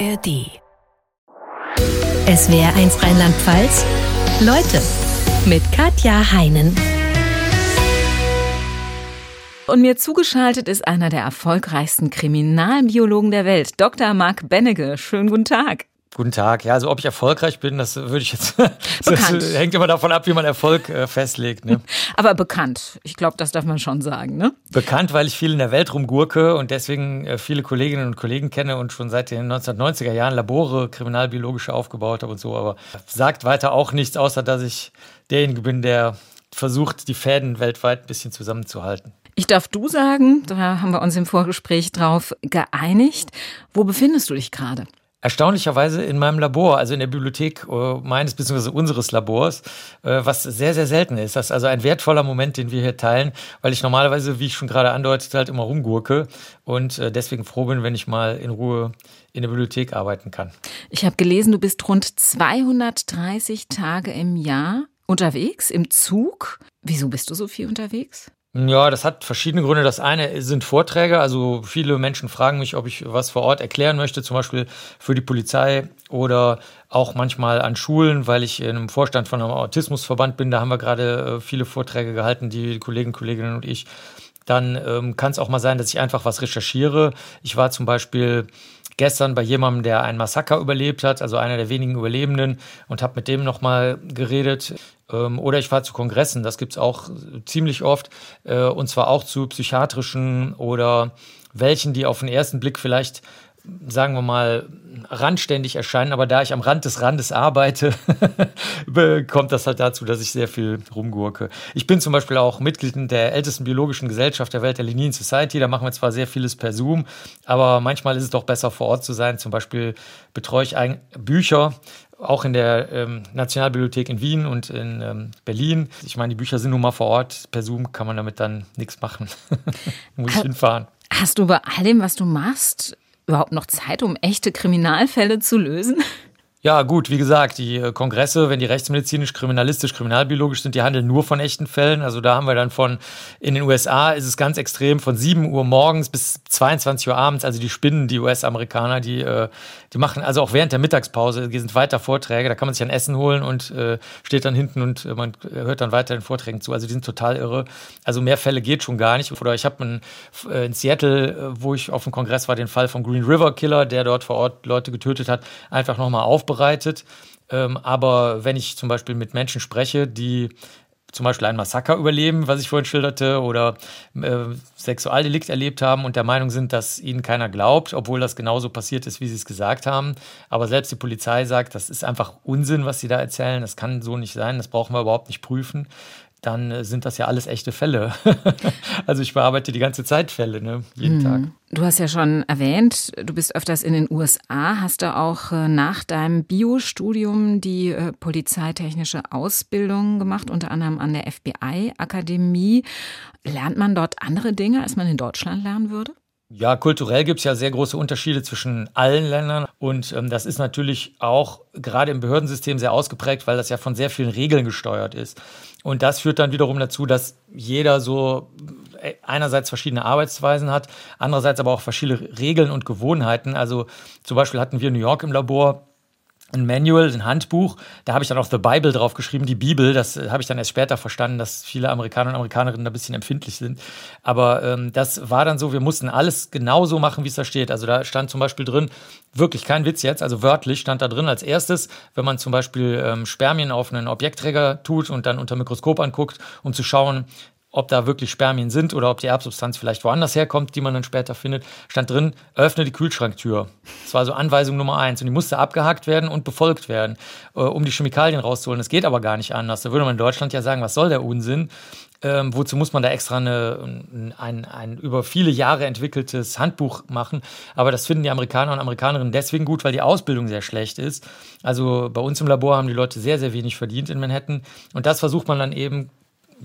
ARD. SWR1 Rheinland-Pfalz. Leute mit Katja Heinen. Und mir zugeschaltet ist einer der erfolgreichsten Kriminalbiologen der Welt, Dr. Marc Bennege. Schönen guten Tag. Guten Tag. Ja, also ob ich erfolgreich bin, das würde ich jetzt. Das hängt immer davon ab, wie man Erfolg äh, festlegt. Ne? Aber bekannt. Ich glaube, das darf man schon sagen, ne? Bekannt, weil ich viel in der Welt rumgurke und deswegen äh, viele Kolleginnen und Kollegen kenne und schon seit den 1990er Jahren Labore kriminalbiologische aufgebaut habe und so. Aber sagt weiter auch nichts, außer dass ich derjenige bin, der versucht, die Fäden weltweit ein bisschen zusammenzuhalten. Ich darf du sagen, da haben wir uns im Vorgespräch drauf geeinigt. Wo befindest du dich gerade? Erstaunlicherweise in meinem Labor, also in der Bibliothek äh, meines bzw. unseres Labors, äh, was sehr, sehr selten ist. Das ist also ein wertvoller Moment, den wir hier teilen, weil ich normalerweise, wie ich schon gerade andeutete, halt immer rumgurke und äh, deswegen froh bin, wenn ich mal in Ruhe in der Bibliothek arbeiten kann. Ich habe gelesen, du bist rund 230 Tage im Jahr unterwegs, im Zug. Wieso bist du so viel unterwegs? Ja, das hat verschiedene Gründe. Das eine sind Vorträge. Also viele Menschen fragen mich, ob ich was vor Ort erklären möchte, zum Beispiel für die Polizei oder auch manchmal an Schulen, weil ich in einem Vorstand von einem Autismusverband bin. Da haben wir gerade äh, viele Vorträge gehalten, die Kollegen, Kolleginnen und ich. Dann ähm, kann es auch mal sein, dass ich einfach was recherchiere. Ich war zum Beispiel gestern bei jemandem, der ein Massaker überlebt hat, also einer der wenigen Überlebenden, und habe mit dem nochmal geredet. Ähm, oder ich fahre zu Kongressen, das gibt's auch ziemlich oft, äh, und zwar auch zu psychiatrischen oder welchen, die auf den ersten Blick vielleicht sagen wir mal, randständig erscheinen, aber da ich am Rand des Randes arbeite, kommt das halt dazu, dass ich sehr viel rumgurke. Ich bin zum Beispiel auch Mitglied der ältesten biologischen Gesellschaft der Welt, der Linnean Society. Da machen wir zwar sehr vieles per Zoom, aber manchmal ist es doch besser vor Ort zu sein. Zum Beispiel betreue ich Bücher auch in der ähm, Nationalbibliothek in Wien und in ähm, Berlin. Ich meine, die Bücher sind nun mal vor Ort. Per Zoom kann man damit dann nichts machen. Muss ich hinfahren. Hast du bei all dem, was du machst, überhaupt noch Zeit, um echte Kriminalfälle zu lösen? Ja, gut, wie gesagt, die äh, Kongresse, wenn die rechtsmedizinisch, kriminalistisch, kriminalbiologisch sind, die handeln nur von echten Fällen. Also da haben wir dann von, in den USA ist es ganz extrem, von 7 Uhr morgens bis 22 Uhr abends, also die spinnen, die US-Amerikaner, die, äh, die machen, also auch während der Mittagspause, sind weiter Vorträge, da kann man sich ein Essen holen und äh, steht dann hinten und man hört dann weiter den Vorträgen zu. Also die sind total irre. Also mehr Fälle geht schon gar nicht. Oder ich habe in Seattle, wo ich auf dem Kongress war, den Fall vom Green River Killer, der dort vor Ort Leute getötet hat, einfach nochmal aufbereitet. Ähm, aber wenn ich zum Beispiel mit Menschen spreche, die zum Beispiel ein Massaker überleben, was ich vorhin schilderte, oder äh, Sexualdelikt erlebt haben und der Meinung sind, dass ihnen keiner glaubt, obwohl das genauso passiert ist, wie sie es gesagt haben. Aber selbst die Polizei sagt, das ist einfach Unsinn, was sie da erzählen. Das kann so nicht sein, das brauchen wir überhaupt nicht prüfen dann äh, sind das ja alles echte Fälle. also ich bearbeite die ganze Zeit Fälle, ne? jeden mhm. Tag. Du hast ja schon erwähnt, du bist öfters in den USA, hast du auch äh, nach deinem Biostudium die äh, polizeitechnische Ausbildung gemacht, unter anderem an der FBI-Akademie. Lernt man dort andere Dinge, als man in Deutschland lernen würde? Ja, kulturell gibt es ja sehr große Unterschiede zwischen allen Ländern und ähm, das ist natürlich auch gerade im Behördensystem sehr ausgeprägt, weil das ja von sehr vielen Regeln gesteuert ist. Und das führt dann wiederum dazu, dass jeder so äh, einerseits verschiedene Arbeitsweisen hat, andererseits aber auch verschiedene Regeln und Gewohnheiten. Also zum Beispiel hatten wir New York im Labor ein Manual, ein Handbuch. Da habe ich dann auch The Bible drauf geschrieben, die Bibel. Das äh, habe ich dann erst später verstanden, dass viele Amerikaner und Amerikanerinnen da ein bisschen empfindlich sind. Aber ähm, das war dann so, wir mussten alles genauso machen, wie es da steht. Also da stand zum Beispiel drin, wirklich kein Witz jetzt, also wörtlich stand da drin als erstes, wenn man zum Beispiel ähm, Spermien auf einen Objektträger tut und dann unter Mikroskop anguckt, um zu schauen, ob da wirklich Spermien sind oder ob die Erbsubstanz vielleicht woanders herkommt, die man dann später findet, stand drin, öffne die Kühlschranktür. Das war so Anweisung Nummer eins. Und die musste abgehakt werden und befolgt werden, äh, um die Chemikalien rauszuholen. Das geht aber gar nicht anders. Da würde man in Deutschland ja sagen, was soll der Unsinn? Ähm, wozu muss man da extra eine, ein, ein über viele Jahre entwickeltes Handbuch machen? Aber das finden die Amerikaner und Amerikanerinnen deswegen gut, weil die Ausbildung sehr schlecht ist. Also bei uns im Labor haben die Leute sehr, sehr wenig verdient in Manhattan. Und das versucht man dann eben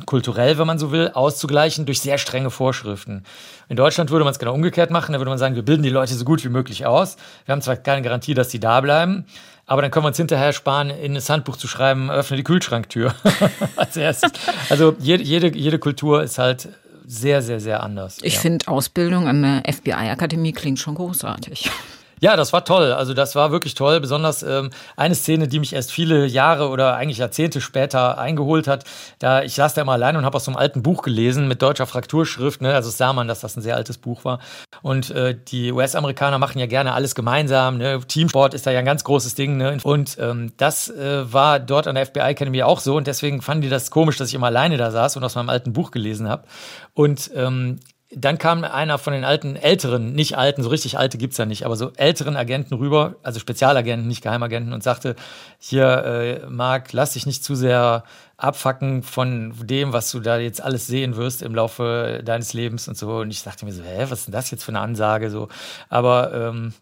kulturell, wenn man so will, auszugleichen durch sehr strenge Vorschriften. In Deutschland würde man es genau umgekehrt machen. Da würde man sagen, wir bilden die Leute so gut wie möglich aus. Wir haben zwar keine Garantie, dass sie da bleiben, aber dann können wir uns hinterher sparen, in das Handbuch zu schreiben, öffne die Kühlschranktür als erstes. Also jede, jede, jede Kultur ist halt sehr, sehr, sehr anders. Ich ja. finde Ausbildung an der FBI-Akademie klingt schon großartig. Ja, das war toll. Also das war wirklich toll. Besonders ähm, eine Szene, die mich erst viele Jahre oder eigentlich Jahrzehnte später eingeholt hat. Da ich saß da immer allein und habe aus so einem alten Buch gelesen mit deutscher Frakturschrift. Ne? Also sah man, dass das ein sehr altes Buch war. Und äh, die US-Amerikaner machen ja gerne alles gemeinsam. Ne? Teamsport ist da ja ein ganz großes Ding. Ne? Und ähm, das äh, war dort an der FBI Academy auch so. Und deswegen fanden die das komisch, dass ich immer alleine da saß und aus meinem alten Buch gelesen habe. Und ähm, dann kam einer von den alten, älteren, nicht alten, so richtig alte gibt's ja nicht, aber so älteren Agenten rüber, also Spezialagenten, nicht Geheimagenten, und sagte, hier, äh, Marc, lass dich nicht zu sehr abfacken von dem, was du da jetzt alles sehen wirst im Laufe deines Lebens und so. Und ich dachte mir so, hä, was ist denn das jetzt für eine Ansage? So, aber ähm,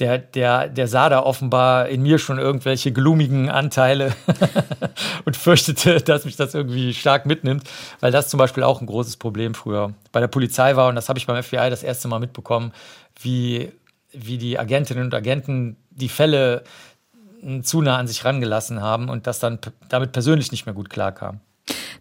der, der, der sah da offenbar in mir schon irgendwelche glumigen Anteile und fürchtete, dass mich das irgendwie stark mitnimmt, weil das zum Beispiel auch ein großes Problem früher bei der Polizei war und das habe ich beim FBI das erste Mal mitbekommen, wie, wie die Agentinnen und Agenten die Fälle zu nah an sich rangelassen haben und das dann damit persönlich nicht mehr gut klarkam.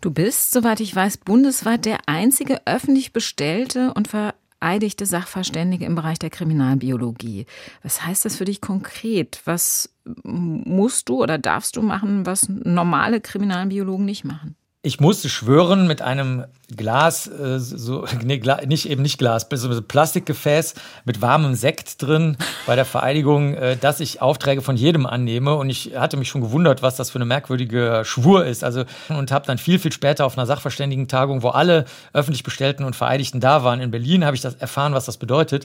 Du bist, soweit ich weiß, bundesweit der einzige öffentlich bestellte und ver vereidigte Sachverständige im Bereich der Kriminalbiologie. Was heißt das für dich konkret? Was musst du oder darfst du machen, was normale Kriminalbiologen nicht machen? Ich musste schwören mit einem Glas, äh, so, nee, nicht eben nicht Glas, so ein Plastikgefäß mit warmem Sekt drin bei der Vereidigung, äh, dass ich Aufträge von jedem annehme. Und ich hatte mich schon gewundert, was das für eine merkwürdige Schwur ist. Also und habe dann viel, viel später auf einer Sachverständigentagung, wo alle öffentlich Bestellten und Vereidigten da waren in Berlin, habe ich das erfahren, was das bedeutet.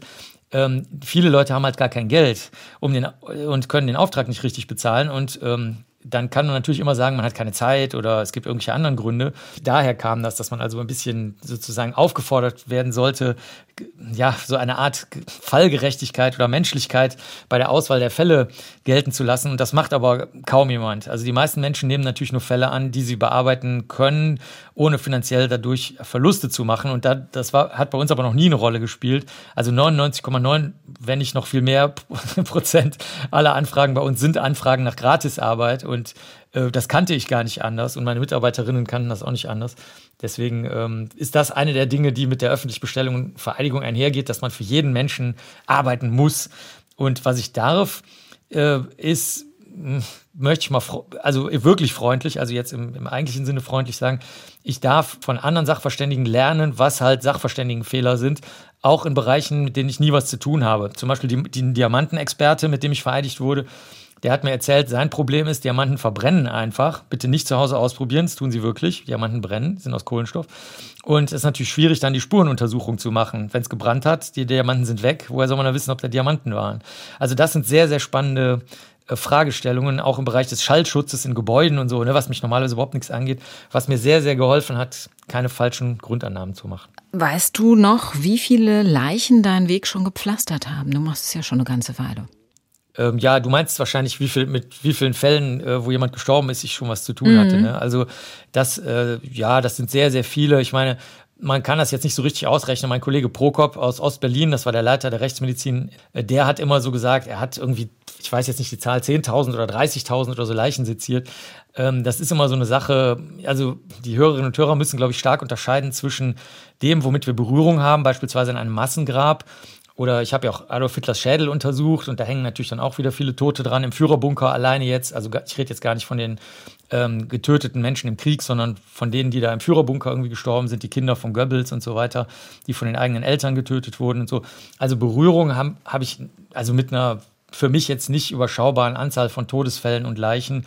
Ähm, viele Leute haben halt gar kein Geld um den, und können den Auftrag nicht richtig bezahlen. Und ähm, dann kann man natürlich immer sagen, man hat keine Zeit oder es gibt irgendwelche anderen Gründe. Daher kam das, dass man also ein bisschen sozusagen aufgefordert werden sollte, ja, so eine Art Fallgerechtigkeit oder Menschlichkeit bei der Auswahl der Fälle gelten zu lassen. Und das macht aber kaum jemand. Also die meisten Menschen nehmen natürlich nur Fälle an, die sie bearbeiten können, ohne finanziell dadurch Verluste zu machen. Und das war, hat bei uns aber noch nie eine Rolle gespielt. Also 99,9, wenn nicht noch viel mehr Prozent aller Anfragen bei uns sind Anfragen nach Gratisarbeit. Und äh, das kannte ich gar nicht anders und meine Mitarbeiterinnen kannten das auch nicht anders. Deswegen ähm, ist das eine der Dinge, die mit der öffentlichen Bestellung und Vereidigung einhergeht, dass man für jeden Menschen arbeiten muss. Und was ich darf, äh, ist, hm, möchte ich mal, also wirklich freundlich, also jetzt im, im, eigentlichen Sinne freundlich sagen, ich darf von anderen Sachverständigen lernen, was halt Sachverständigenfehler sind, auch in Bereichen, mit denen ich nie was zu tun habe. Zum Beispiel die, die Diamantenexperte, mit dem ich vereidigt wurde, der hat mir erzählt, sein Problem ist, Diamanten verbrennen einfach. Bitte nicht zu Hause ausprobieren, das tun sie wirklich. Diamanten brennen, sind aus Kohlenstoff. Und es ist natürlich schwierig, dann die Spurenuntersuchung zu machen. Wenn es gebrannt hat, die Diamanten sind weg, woher soll man da wissen, ob da Diamanten waren? Also das sind sehr, sehr spannende äh, Fragestellungen, auch im Bereich des Schallschutzes in Gebäuden und so, ne, was mich normalerweise überhaupt nichts angeht, was mir sehr, sehr geholfen hat, keine falschen Grundannahmen zu machen. Weißt du noch, wie viele Leichen deinen Weg schon gepflastert haben? Du machst es ja schon eine ganze Weile. Ähm, ja, du meinst wahrscheinlich, wie viel, mit wie vielen Fällen, äh, wo jemand gestorben ist, ich schon was zu tun mhm. hatte. Ne? Also das, äh, ja, das sind sehr, sehr viele. Ich meine, man kann das jetzt nicht so richtig ausrechnen. Mein Kollege Prokop aus Ostberlin, das war der Leiter der Rechtsmedizin, äh, der hat immer so gesagt, er hat irgendwie, ich weiß jetzt nicht die Zahl, 10.000 oder 30.000 oder so Leichen seziert. Ähm, das ist immer so eine Sache, also die Hörerinnen und Hörer müssen, glaube ich, stark unterscheiden zwischen dem, womit wir Berührung haben, beispielsweise in einem Massengrab oder ich habe ja auch Adolf Hitlers Schädel untersucht und da hängen natürlich dann auch wieder viele Tote dran im Führerbunker alleine jetzt. Also ich rede jetzt gar nicht von den ähm, getöteten Menschen im Krieg, sondern von denen, die da im Führerbunker irgendwie gestorben sind, die Kinder von Goebbels und so weiter, die von den eigenen Eltern getötet wurden und so. Also Berührung habe hab ich also mit einer für mich jetzt nicht überschaubaren Anzahl von Todesfällen und Leichen,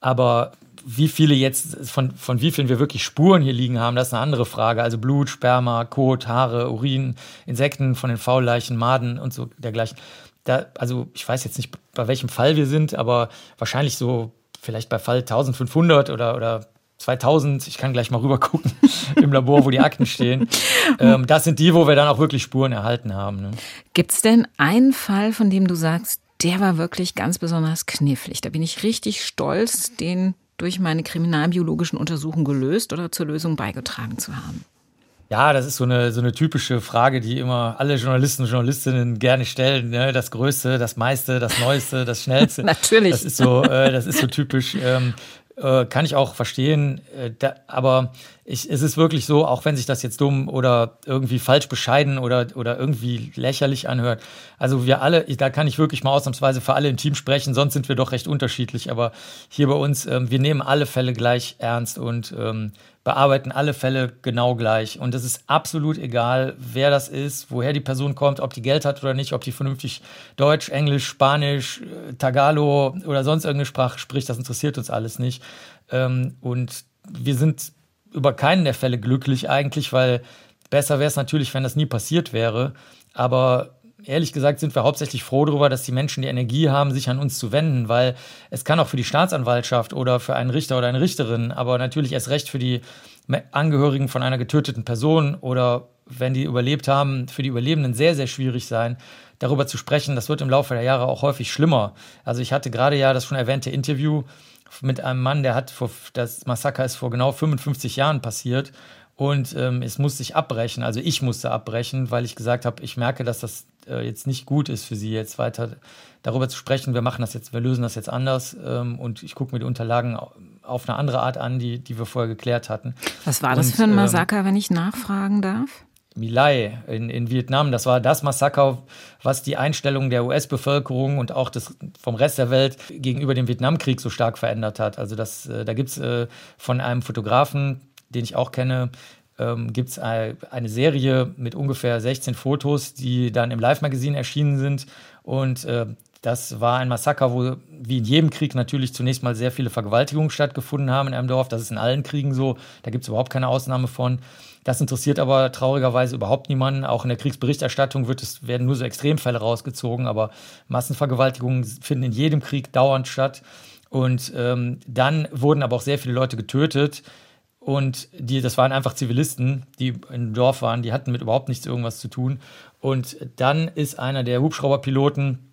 aber wie viele jetzt, von, von wie vielen wir wirklich Spuren hier liegen haben, das ist eine andere Frage. Also Blut, Sperma, Kot, Haare, Urin, Insekten von den Faulleichen, Maden und so dergleichen. Da, also ich weiß jetzt nicht, bei welchem Fall wir sind, aber wahrscheinlich so vielleicht bei Fall 1500 oder, oder 2000, ich kann gleich mal rüber gucken im Labor, wo die Akten stehen. Ähm, das sind die, wo wir dann auch wirklich Spuren erhalten haben. Ne? Gibt es denn einen Fall, von dem du sagst, der war wirklich ganz besonders knifflig? Da bin ich richtig stolz, den durch meine kriminalbiologischen Untersuchungen gelöst oder zur Lösung beigetragen zu haben? Ja, das ist so eine, so eine typische Frage, die immer alle Journalisten und Journalistinnen gerne stellen. Ne? Das Größte, das meiste, das Neueste, das Schnellste. Natürlich. Das ist so, äh, das ist so typisch. Ähm, äh, kann ich auch verstehen. Äh, da, aber ich, es ist wirklich so, auch wenn sich das jetzt dumm oder irgendwie falsch bescheiden oder, oder irgendwie lächerlich anhört. Also wir alle, da kann ich wirklich mal ausnahmsweise für alle im Team sprechen, sonst sind wir doch recht unterschiedlich. Aber hier bei uns, ähm, wir nehmen alle Fälle gleich ernst und ähm, bearbeiten alle Fälle genau gleich. Und es ist absolut egal, wer das ist, woher die Person kommt, ob die Geld hat oder nicht, ob die vernünftig Deutsch, Englisch, Spanisch, äh, Tagalo oder sonst irgendeine Sprache spricht. Das interessiert uns alles nicht. Ähm, und wir sind über keinen der Fälle glücklich eigentlich, weil besser wäre es natürlich, wenn das nie passiert wäre. Aber ehrlich gesagt sind wir hauptsächlich froh darüber, dass die Menschen die Energie haben, sich an uns zu wenden, weil es kann auch für die Staatsanwaltschaft oder für einen Richter oder eine Richterin, aber natürlich erst recht für die Angehörigen von einer getöteten Person oder wenn die überlebt haben, für die Überlebenden sehr, sehr schwierig sein, darüber zu sprechen. Das wird im Laufe der Jahre auch häufig schlimmer. Also ich hatte gerade ja das schon erwähnte Interview mit einem Mann, der hat vor, das Massaker ist vor genau 55 Jahren passiert und ähm, es musste sich abbrechen. Also ich musste abbrechen, weil ich gesagt habe, ich merke, dass das äh, jetzt nicht gut ist für Sie, jetzt weiter darüber zu sprechen. Wir machen das jetzt, wir lösen das jetzt anders ähm, und ich gucke mir die Unterlagen auf eine andere Art an, die, die wir vorher geklärt hatten. Was war das und, für ein ähm, Massaker, ähm, wenn ich nachfragen darf? Milai in, in Vietnam. Das war das Massaker, was die Einstellung der US-Bevölkerung und auch des, vom Rest der Welt gegenüber dem Vietnamkrieg so stark verändert hat. Also das, äh, da gibt es äh, von einem Fotografen, den ich auch kenne, ähm, gibt es eine Serie mit ungefähr 16 Fotos, die dann im Live-Magazin erschienen sind. Und äh, das war ein Massaker, wo wie in jedem Krieg natürlich zunächst mal sehr viele Vergewaltigungen stattgefunden haben in einem Dorf. Das ist in allen Kriegen so. Da gibt es überhaupt keine Ausnahme von. Das interessiert aber traurigerweise überhaupt niemanden. Auch in der Kriegsberichterstattung wird es, werden nur so Extremfälle rausgezogen, aber Massenvergewaltigungen finden in jedem Krieg dauernd statt. Und ähm, dann wurden aber auch sehr viele Leute getötet. Und die, das waren einfach Zivilisten, die im Dorf waren, die hatten mit überhaupt nichts irgendwas zu tun. Und dann ist einer der Hubschrauberpiloten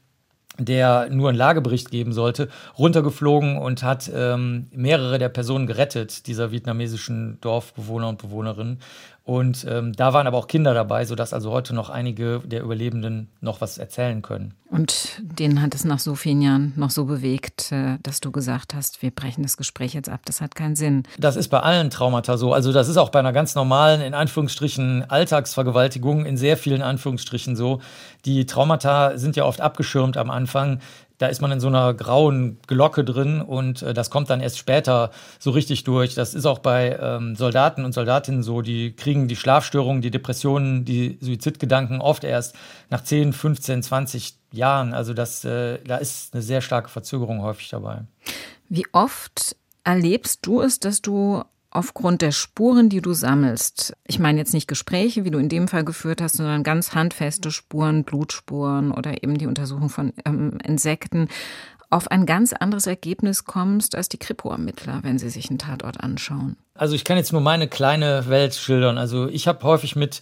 der nur einen Lagebericht geben sollte, runtergeflogen und hat ähm, mehrere der Personen gerettet, dieser vietnamesischen Dorfbewohner und Bewohnerinnen. Und ähm, da waren aber auch Kinder dabei, sodass also heute noch einige der Überlebenden noch was erzählen können. Und denen hat es nach so vielen Jahren noch so bewegt, äh, dass du gesagt hast, wir brechen das Gespräch jetzt ab. Das hat keinen Sinn. Das ist bei allen Traumata so. Also das ist auch bei einer ganz normalen, in Anführungsstrichen, Alltagsvergewaltigung in sehr vielen Anführungsstrichen so. Die Traumata sind ja oft abgeschirmt am Anfang da ist man in so einer grauen Glocke drin und äh, das kommt dann erst später so richtig durch. Das ist auch bei ähm, Soldaten und Soldatinnen so, die kriegen die Schlafstörungen, die Depressionen, die Suizidgedanken oft erst nach 10, 15, 20 Jahren. Also das, äh, da ist eine sehr starke Verzögerung häufig dabei. Wie oft erlebst du es, dass du aufgrund der Spuren, die du sammelst, ich meine jetzt nicht Gespräche, wie du in dem Fall geführt hast, sondern ganz handfeste Spuren, Blutspuren oder eben die Untersuchung von ähm, Insekten, auf ein ganz anderes Ergebnis kommst als die Kripo-Ermittler, wenn sie sich einen Tatort anschauen? Also ich kann jetzt nur meine kleine Welt schildern. Also ich habe häufig mit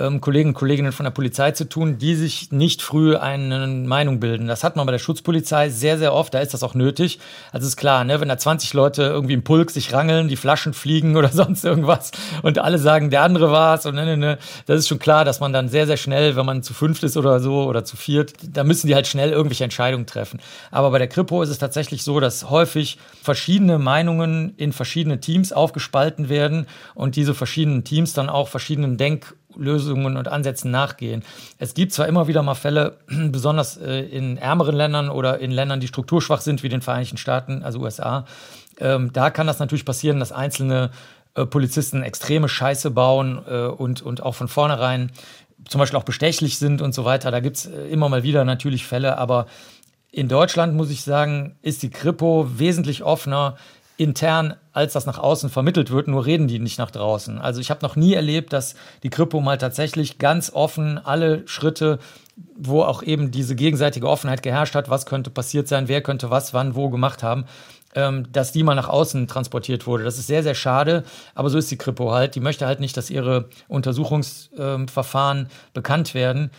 ähm, Kollegen und Kolleginnen von der Polizei zu tun, die sich nicht früh eine Meinung bilden. Das hat man bei der Schutzpolizei sehr, sehr oft. Da ist das auch nötig. Also ist klar, ne, wenn da 20 Leute irgendwie im Pulk sich rangeln, die Flaschen fliegen oder sonst irgendwas und alle sagen, der andere war's und ne, ne, ne, das ist schon klar, dass man dann sehr, sehr schnell, wenn man zu fünft ist oder so oder zu viert, da müssen die halt schnell irgendwelche Entscheidungen treffen. Aber bei der Kripo ist es tatsächlich so, dass häufig verschiedene Meinungen in verschiedene Teams aufgespalten werden und diese verschiedenen Teams dann auch verschiedenen Denk- Lösungen und Ansätzen nachgehen. Es gibt zwar immer wieder mal Fälle, besonders äh, in ärmeren Ländern oder in Ländern, die strukturschwach sind, wie den Vereinigten Staaten, also USA, ähm, da kann das natürlich passieren, dass einzelne äh, Polizisten extreme Scheiße bauen äh, und, und auch von vornherein zum Beispiel auch bestechlich sind und so weiter. Da gibt es immer mal wieder natürlich Fälle, aber in Deutschland, muss ich sagen, ist die Kripo wesentlich offener intern, als das nach außen vermittelt wird, nur reden die nicht nach draußen. Also ich habe noch nie erlebt, dass die Kripo mal tatsächlich ganz offen alle Schritte, wo auch eben diese gegenseitige Offenheit geherrscht hat, was könnte passiert sein, wer könnte was, wann, wo gemacht haben, ähm, dass die mal nach außen transportiert wurde. Das ist sehr, sehr schade, aber so ist die Kripo halt. Die möchte halt nicht, dass ihre Untersuchungsverfahren ähm, bekannt werden.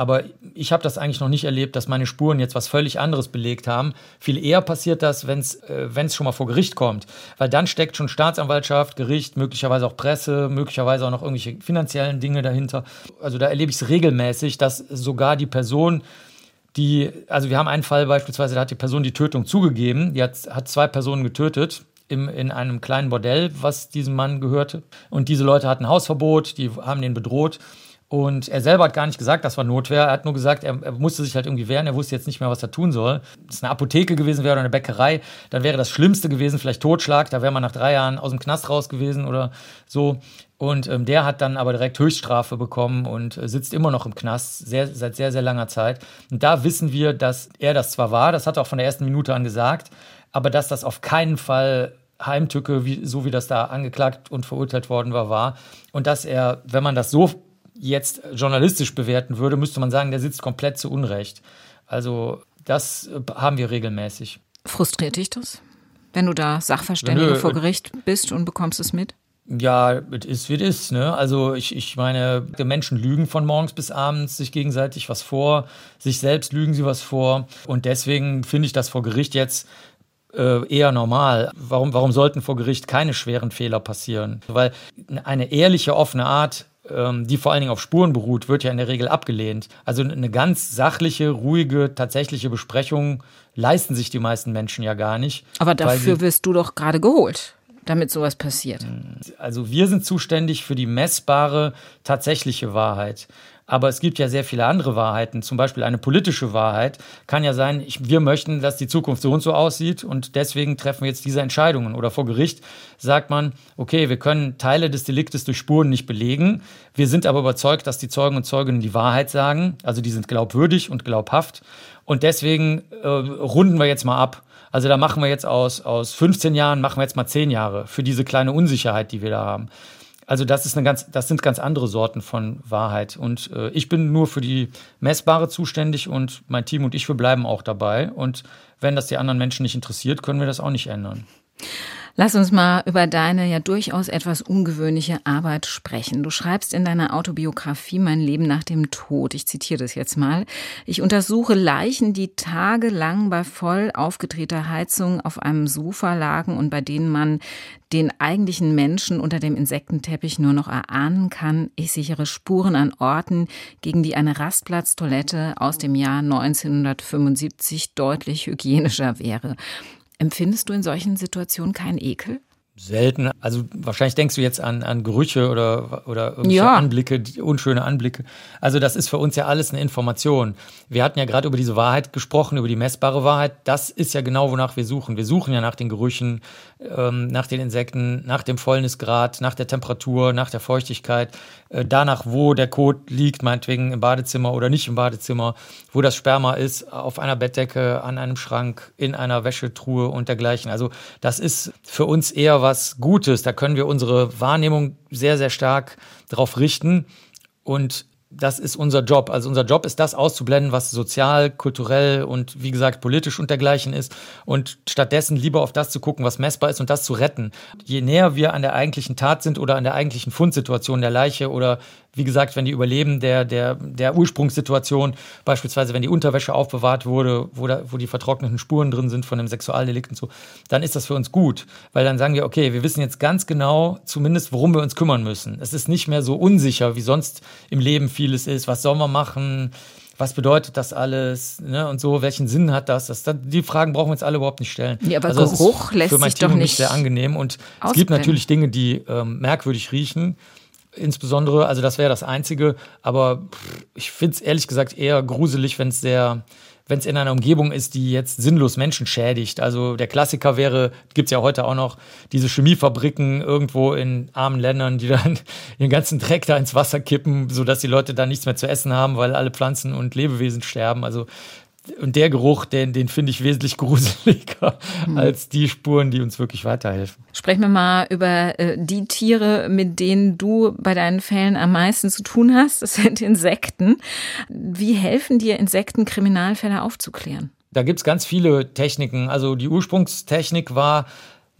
Aber ich habe das eigentlich noch nicht erlebt, dass meine Spuren jetzt was völlig anderes belegt haben. Viel eher passiert das, wenn es äh, schon mal vor Gericht kommt. Weil dann steckt schon Staatsanwaltschaft, Gericht, möglicherweise auch Presse, möglicherweise auch noch irgendwelche finanziellen Dinge dahinter. Also da erlebe ich es regelmäßig, dass sogar die Person, die, also wir haben einen Fall beispielsweise, da hat die Person die Tötung zugegeben, die hat, hat zwei Personen getötet in einem kleinen Bordell, was diesem Mann gehörte. Und diese Leute hatten Hausverbot, die haben den bedroht. Und er selber hat gar nicht gesagt, das war Notwehr. Er hat nur gesagt, er, er, musste sich halt irgendwie wehren. Er wusste jetzt nicht mehr, was er tun soll. Wenn es eine Apotheke gewesen wäre oder eine Bäckerei, dann wäre das Schlimmste gewesen, vielleicht Totschlag. Da wäre man nach drei Jahren aus dem Knast raus gewesen oder so. Und ähm, der hat dann aber direkt Höchststrafe bekommen und äh, sitzt immer noch im Knast sehr, seit sehr, sehr langer Zeit. Und da wissen wir, dass er das zwar war, das hat er auch von der ersten Minute an gesagt, aber dass das auf keinen Fall Heimtücke, wie, so wie das da angeklagt und verurteilt worden war, war. Und dass er, wenn man das so jetzt journalistisch bewerten würde, müsste man sagen, der sitzt komplett zu Unrecht. Also das äh, haben wir regelmäßig. Frustriert dich das, wenn du da Sachverständige Nö, vor Gericht bist und bekommst es mit? Ja, es ist wie es ist. Ne? Also ich, ich meine, die Menschen lügen von morgens bis abends sich gegenseitig was vor, sich selbst lügen sie was vor. Und deswegen finde ich das vor Gericht jetzt äh, eher normal. Warum, warum sollten vor Gericht keine schweren Fehler passieren? Weil eine ehrliche, offene Art die vor allen Dingen auf Spuren beruht, wird ja in der Regel abgelehnt. Also eine ganz sachliche, ruhige, tatsächliche Besprechung leisten sich die meisten Menschen ja gar nicht. Aber dafür wirst du doch gerade geholt damit sowas passiert? Also wir sind zuständig für die messbare, tatsächliche Wahrheit. Aber es gibt ja sehr viele andere Wahrheiten. Zum Beispiel eine politische Wahrheit kann ja sein, ich, wir möchten, dass die Zukunft so und so aussieht und deswegen treffen wir jetzt diese Entscheidungen. Oder vor Gericht sagt man, okay, wir können Teile des Deliktes durch Spuren nicht belegen. Wir sind aber überzeugt, dass die Zeugen und Zeuginnen die Wahrheit sagen. Also die sind glaubwürdig und glaubhaft. Und deswegen äh, runden wir jetzt mal ab. Also da machen wir jetzt aus, aus 15 Jahren, machen wir jetzt mal 10 Jahre für diese kleine Unsicherheit, die wir da haben. Also das ist eine ganz, das sind ganz andere Sorten von Wahrheit. Und äh, ich bin nur für die Messbare zuständig und mein Team und ich, wir bleiben auch dabei. Und wenn das die anderen Menschen nicht interessiert, können wir das auch nicht ändern. Lass uns mal über deine ja durchaus etwas ungewöhnliche Arbeit sprechen. Du schreibst in deiner Autobiografie Mein Leben nach dem Tod. Ich zitiere das jetzt mal. Ich untersuche Leichen, die tagelang bei voll aufgedrehter Heizung auf einem Sofa lagen und bei denen man den eigentlichen Menschen unter dem Insektenteppich nur noch erahnen kann. Ich sichere Spuren an Orten, gegen die eine Rastplatztoilette aus dem Jahr 1975 deutlich hygienischer wäre. Empfindest du in solchen Situationen keinen Ekel? Selten. Also wahrscheinlich denkst du jetzt an, an Gerüche oder, oder irgendwelche ja. Anblicke, unschöne Anblicke. Also das ist für uns ja alles eine Information. Wir hatten ja gerade über diese Wahrheit gesprochen, über die messbare Wahrheit. Das ist ja genau, wonach wir suchen. Wir suchen ja nach den Gerüchen, ähm, nach den Insekten, nach dem Fäulnisgrad, nach der Temperatur, nach der Feuchtigkeit, äh, danach, wo der Kot liegt, meinetwegen im Badezimmer oder nicht im Badezimmer, wo das Sperma ist, auf einer Bettdecke, an einem Schrank, in einer Wäschetruhe und dergleichen. Also das ist für uns eher was Gutes. Da können wir unsere Wahrnehmung sehr, sehr stark darauf richten. Und das ist unser Job. Also unser Job ist das auszublenden, was sozial, kulturell und wie gesagt politisch und dergleichen ist und stattdessen lieber auf das zu gucken, was messbar ist und das zu retten. Je näher wir an der eigentlichen Tat sind oder an der eigentlichen Fundsituation der Leiche oder wie gesagt, wenn die Überleben der, der, der Ursprungssituation, beispielsweise wenn die Unterwäsche aufbewahrt wurde, wo, da, wo die vertrockneten Spuren drin sind von einem Sexualdelikt und so, dann ist das für uns gut. Weil dann sagen wir, okay, wir wissen jetzt ganz genau zumindest, worum wir uns kümmern müssen. Es ist nicht mehr so unsicher, wie sonst im Leben vieles ist. Was soll man machen? was bedeutet das alles ne? und so, welchen Sinn hat das? das? Die Fragen brauchen wir uns alle überhaupt nicht stellen. Ja, aber also Geruch lässt für mein sich Team doch nicht sehr angenehm und ausblenden. es gibt natürlich Dinge, die ähm, merkwürdig riechen insbesondere, also das wäre das Einzige, aber ich finde es ehrlich gesagt eher gruselig, wenn es sehr, wenn es in einer Umgebung ist, die jetzt sinnlos Menschen schädigt. Also der Klassiker wäre, gibt es ja heute auch noch, diese Chemiefabriken irgendwo in armen Ländern, die dann den ganzen Dreck da ins Wasser kippen, sodass die Leute dann nichts mehr zu essen haben, weil alle Pflanzen und Lebewesen sterben. Also und der Geruch, den, den finde ich wesentlich gruseliger mhm. als die Spuren, die uns wirklich weiterhelfen. Sprechen wir mal über äh, die Tiere, mit denen du bei deinen Fällen am meisten zu tun hast. Das sind Insekten. Wie helfen dir Insekten, Kriminalfälle aufzuklären? Da gibt es ganz viele Techniken. Also die Ursprungstechnik war,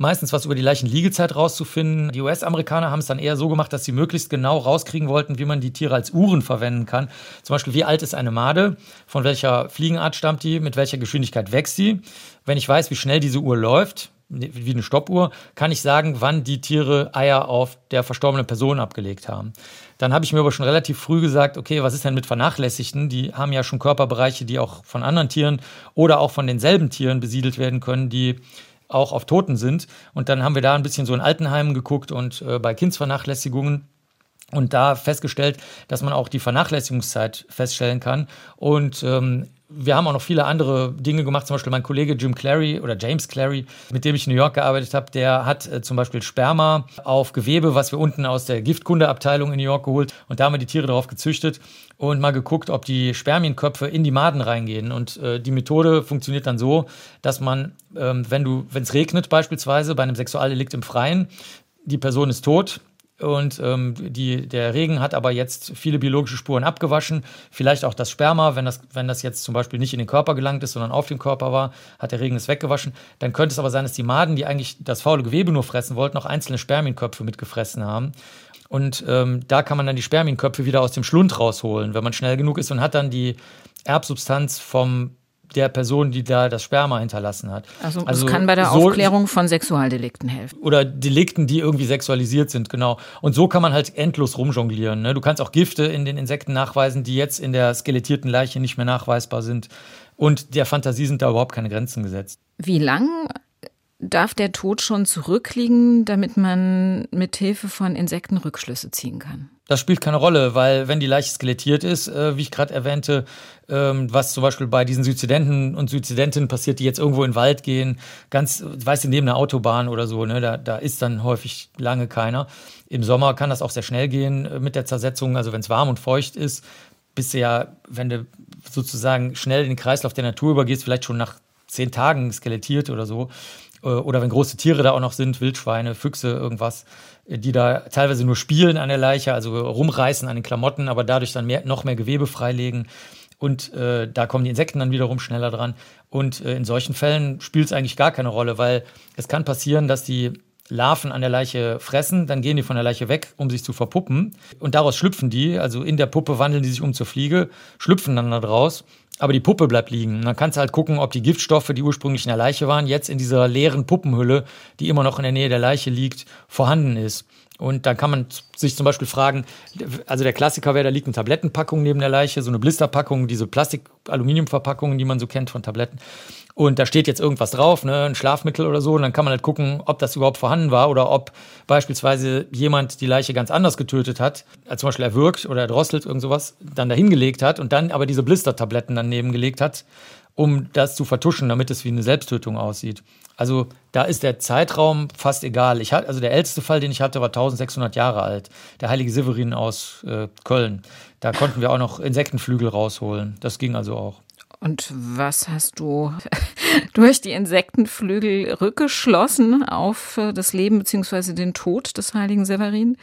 meistens was über die Leichenliegezeit rauszufinden. Die US-Amerikaner haben es dann eher so gemacht, dass sie möglichst genau rauskriegen wollten, wie man die Tiere als Uhren verwenden kann. Zum Beispiel, wie alt ist eine Made, von welcher Fliegenart stammt die, mit welcher Geschwindigkeit wächst sie. Wenn ich weiß, wie schnell diese Uhr läuft, wie eine Stoppuhr, kann ich sagen, wann die Tiere Eier auf der verstorbenen Person abgelegt haben. Dann habe ich mir aber schon relativ früh gesagt, okay, was ist denn mit Vernachlässigten? Die haben ja schon Körperbereiche, die auch von anderen Tieren oder auch von denselben Tieren besiedelt werden können, die auch auf Toten sind. Und dann haben wir da ein bisschen so in Altenheimen geguckt und äh, bei Kindsvernachlässigungen und da festgestellt, dass man auch die Vernachlässigungszeit feststellen kann. Und ähm, wir haben auch noch viele andere Dinge gemacht. Zum Beispiel mein Kollege Jim Clary oder James Clary, mit dem ich in New York gearbeitet habe, der hat äh, zum Beispiel Sperma auf Gewebe, was wir unten aus der Giftkundeabteilung in New York geholt. Und da haben wir die Tiere darauf gezüchtet und mal geguckt, ob die Spermienköpfe in die Maden reingehen. Und äh, die Methode funktioniert dann so, dass man, ähm, wenn du, wenn es regnet beispielsweise bei einem Sexualdelikt im Freien, die Person ist tot, und ähm, die, der Regen hat aber jetzt viele biologische Spuren abgewaschen. Vielleicht auch das Sperma, wenn das, wenn das jetzt zum Beispiel nicht in den Körper gelangt ist, sondern auf dem Körper war, hat der Regen es weggewaschen. Dann könnte es aber sein, dass die Maden, die eigentlich das faule Gewebe nur fressen wollten, noch einzelne Spermienköpfe mitgefressen haben. Und ähm, da kann man dann die Spermienköpfe wieder aus dem Schlund rausholen, wenn man schnell genug ist und hat dann die Erbsubstanz vom der Person, die da das Sperma hinterlassen hat. Also, also es kann bei der so, Aufklärung von Sexualdelikten helfen. Oder Delikten, die irgendwie sexualisiert sind, genau. Und so kann man halt endlos rumjonglieren. Ne? Du kannst auch Gifte in den Insekten nachweisen, die jetzt in der skelettierten Leiche nicht mehr nachweisbar sind. Und der Fantasie sind da überhaupt keine Grenzen gesetzt. Wie lang darf der Tod schon zurückliegen, damit man mit Hilfe von Insekten Rückschlüsse ziehen kann? Das spielt keine Rolle, weil wenn die Leiche skelettiert ist, äh, wie ich gerade erwähnte, ähm, was zum Beispiel bei diesen Suizidenten und Suizidentinnen passiert, die jetzt irgendwo in den Wald gehen, ganz, weißt du, neben einer Autobahn oder so, ne, da, da ist dann häufig lange keiner. Im Sommer kann das auch sehr schnell gehen äh, mit der Zersetzung, also wenn es warm und feucht ist, bist du ja, wenn du sozusagen schnell in den Kreislauf der Natur übergehst, vielleicht schon nach zehn Tagen skelettiert oder so. Äh, oder wenn große Tiere da auch noch sind, Wildschweine, Füchse, irgendwas, äh, die da teilweise nur spielen an der Leiche, also rumreißen an den Klamotten, aber dadurch dann mehr, noch mehr Gewebe freilegen. Und äh, da kommen die Insekten dann wiederum schneller dran. Und äh, in solchen Fällen spielt es eigentlich gar keine Rolle, weil es kann passieren, dass die Larven an der Leiche fressen, dann gehen die von der Leiche weg, um sich zu verpuppen. Und daraus schlüpfen die, also in der Puppe wandeln die sich um zur Fliege, schlüpfen dann da draus aber die Puppe bleibt liegen. Und dann kannst du halt gucken, ob die Giftstoffe, die ursprünglich in der Leiche waren, jetzt in dieser leeren Puppenhülle, die immer noch in der Nähe der Leiche liegt, vorhanden ist. Und dann kann man sich zum Beispiel fragen, also der Klassiker wäre, da liegt eine Tablettenpackung neben der Leiche, so eine Blisterpackung, diese Plastik-Aluminiumverpackungen, die man so kennt von Tabletten. Und da steht jetzt irgendwas drauf, ne, ein Schlafmittel oder so. Und dann kann man halt gucken, ob das überhaupt vorhanden war oder ob beispielsweise jemand die Leiche ganz anders getötet hat, als zum Beispiel erwürgt oder erdrosselt, irgend sowas, dann dahingelegt hat und dann aber diese Blistertabletten daneben gelegt hat, um das zu vertuschen, damit es wie eine Selbsttötung aussieht. Also da ist der Zeitraum fast egal. Ich hatte, also der älteste Fall, den ich hatte, war 1600 Jahre alt. Der heilige Severin aus äh, Köln. Da konnten wir auch noch Insektenflügel rausholen. Das ging also auch. Und was hast du durch die Insektenflügel rückgeschlossen auf äh, das Leben bzw. den Tod des heiligen Severin?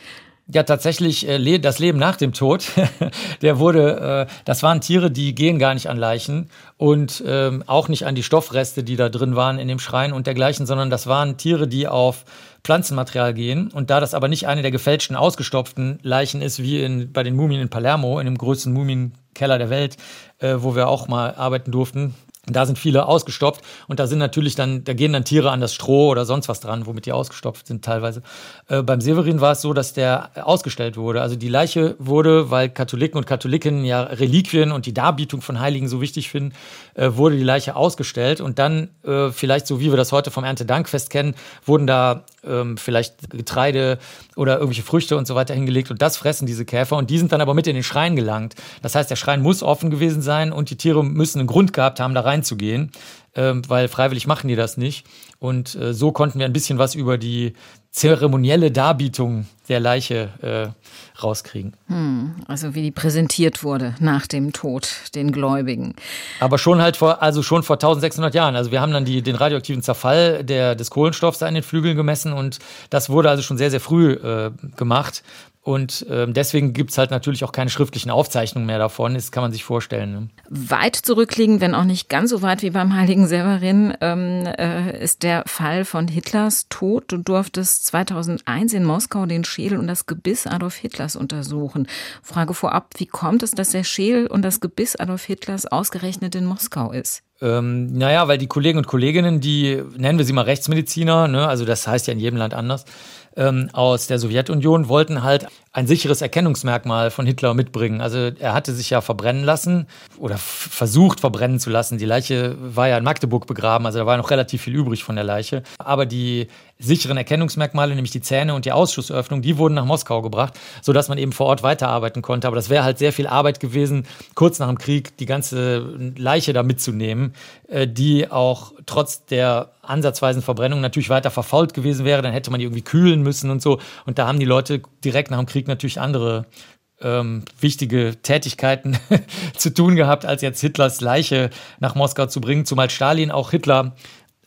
Ja, tatsächlich äh, das Leben nach dem Tod. der wurde, äh, das waren Tiere, die gehen gar nicht an Leichen und ähm, auch nicht an die Stoffreste, die da drin waren in dem Schrein und dergleichen, sondern das waren Tiere, die auf Pflanzenmaterial gehen. Und da das aber nicht eine der gefälschten, ausgestopften Leichen ist, wie in, bei den Mumien in Palermo, in dem größten Mumienkeller der Welt, äh, wo wir auch mal arbeiten durften, da sind viele ausgestopft und da sind natürlich dann, da gehen dann Tiere an das Stroh oder sonst was dran, womit die ausgestopft sind teilweise. Äh, beim Severin war es so, dass der ausgestellt wurde. Also die Leiche wurde, weil Katholiken und Katholiken ja Reliquien und die Darbietung von Heiligen so wichtig finden, äh, wurde die Leiche ausgestellt und dann äh, vielleicht so wie wir das heute vom Erntedankfest kennen, wurden da ähm, vielleicht Getreide oder irgendwelche Früchte und so weiter hingelegt und das fressen diese Käfer und die sind dann aber mit in den Schrein gelangt. Das heißt, der Schrein muss offen gewesen sein und die Tiere müssen einen Grund gehabt haben, da rein reinzugehen, äh, weil freiwillig machen die das nicht. Und äh, so konnten wir ein bisschen was über die zeremonielle Darbietung der Leiche äh, rauskriegen. Hm, also wie die präsentiert wurde nach dem Tod den Gläubigen. Aber schon halt vor, also schon vor 1600 Jahren. Also wir haben dann die, den radioaktiven Zerfall der, des Kohlenstoffs da in den Flügeln gemessen und das wurde also schon sehr, sehr früh äh, gemacht. Und ähm, deswegen gibt es halt natürlich auch keine schriftlichen Aufzeichnungen mehr davon. Das kann man sich vorstellen. Ne? Weit zurückliegend, wenn auch nicht ganz so weit wie beim heiligen Severin, ähm, äh, ist der Fall von Hitlers Tod. Du durftest 2001 in Moskau den Schädel und das Gebiss Adolf Hitlers untersuchen. Frage vorab, wie kommt es, dass der Schädel und das Gebiss Adolf Hitlers ausgerechnet in Moskau ist? Ähm, naja, weil die Kollegen und Kolleginnen, die nennen wir sie mal Rechtsmediziner, ne, also das heißt ja in jedem Land anders, ähm, aus der Sowjetunion wollten halt ein sicheres Erkennungsmerkmal von Hitler mitbringen. Also er hatte sich ja verbrennen lassen oder versucht verbrennen zu lassen. Die Leiche war ja in Magdeburg begraben, also da war noch relativ viel übrig von der Leiche. Aber die sicheren Erkennungsmerkmale, nämlich die Zähne und die Ausschussöffnung, die wurden nach Moskau gebracht, sodass man eben vor Ort weiterarbeiten konnte. Aber das wäre halt sehr viel Arbeit gewesen, kurz nach dem Krieg die ganze Leiche da mitzunehmen, äh, die auch trotz der ansatzweisen Verbrennung natürlich weiter verfault gewesen wäre. Dann hätte man die irgendwie kühlen müssen und so. Und da haben die Leute direkt nach dem Krieg natürlich andere ähm, wichtige Tätigkeiten zu tun gehabt, als jetzt Hitlers Leiche nach Moskau zu bringen, zumal Stalin auch Hitler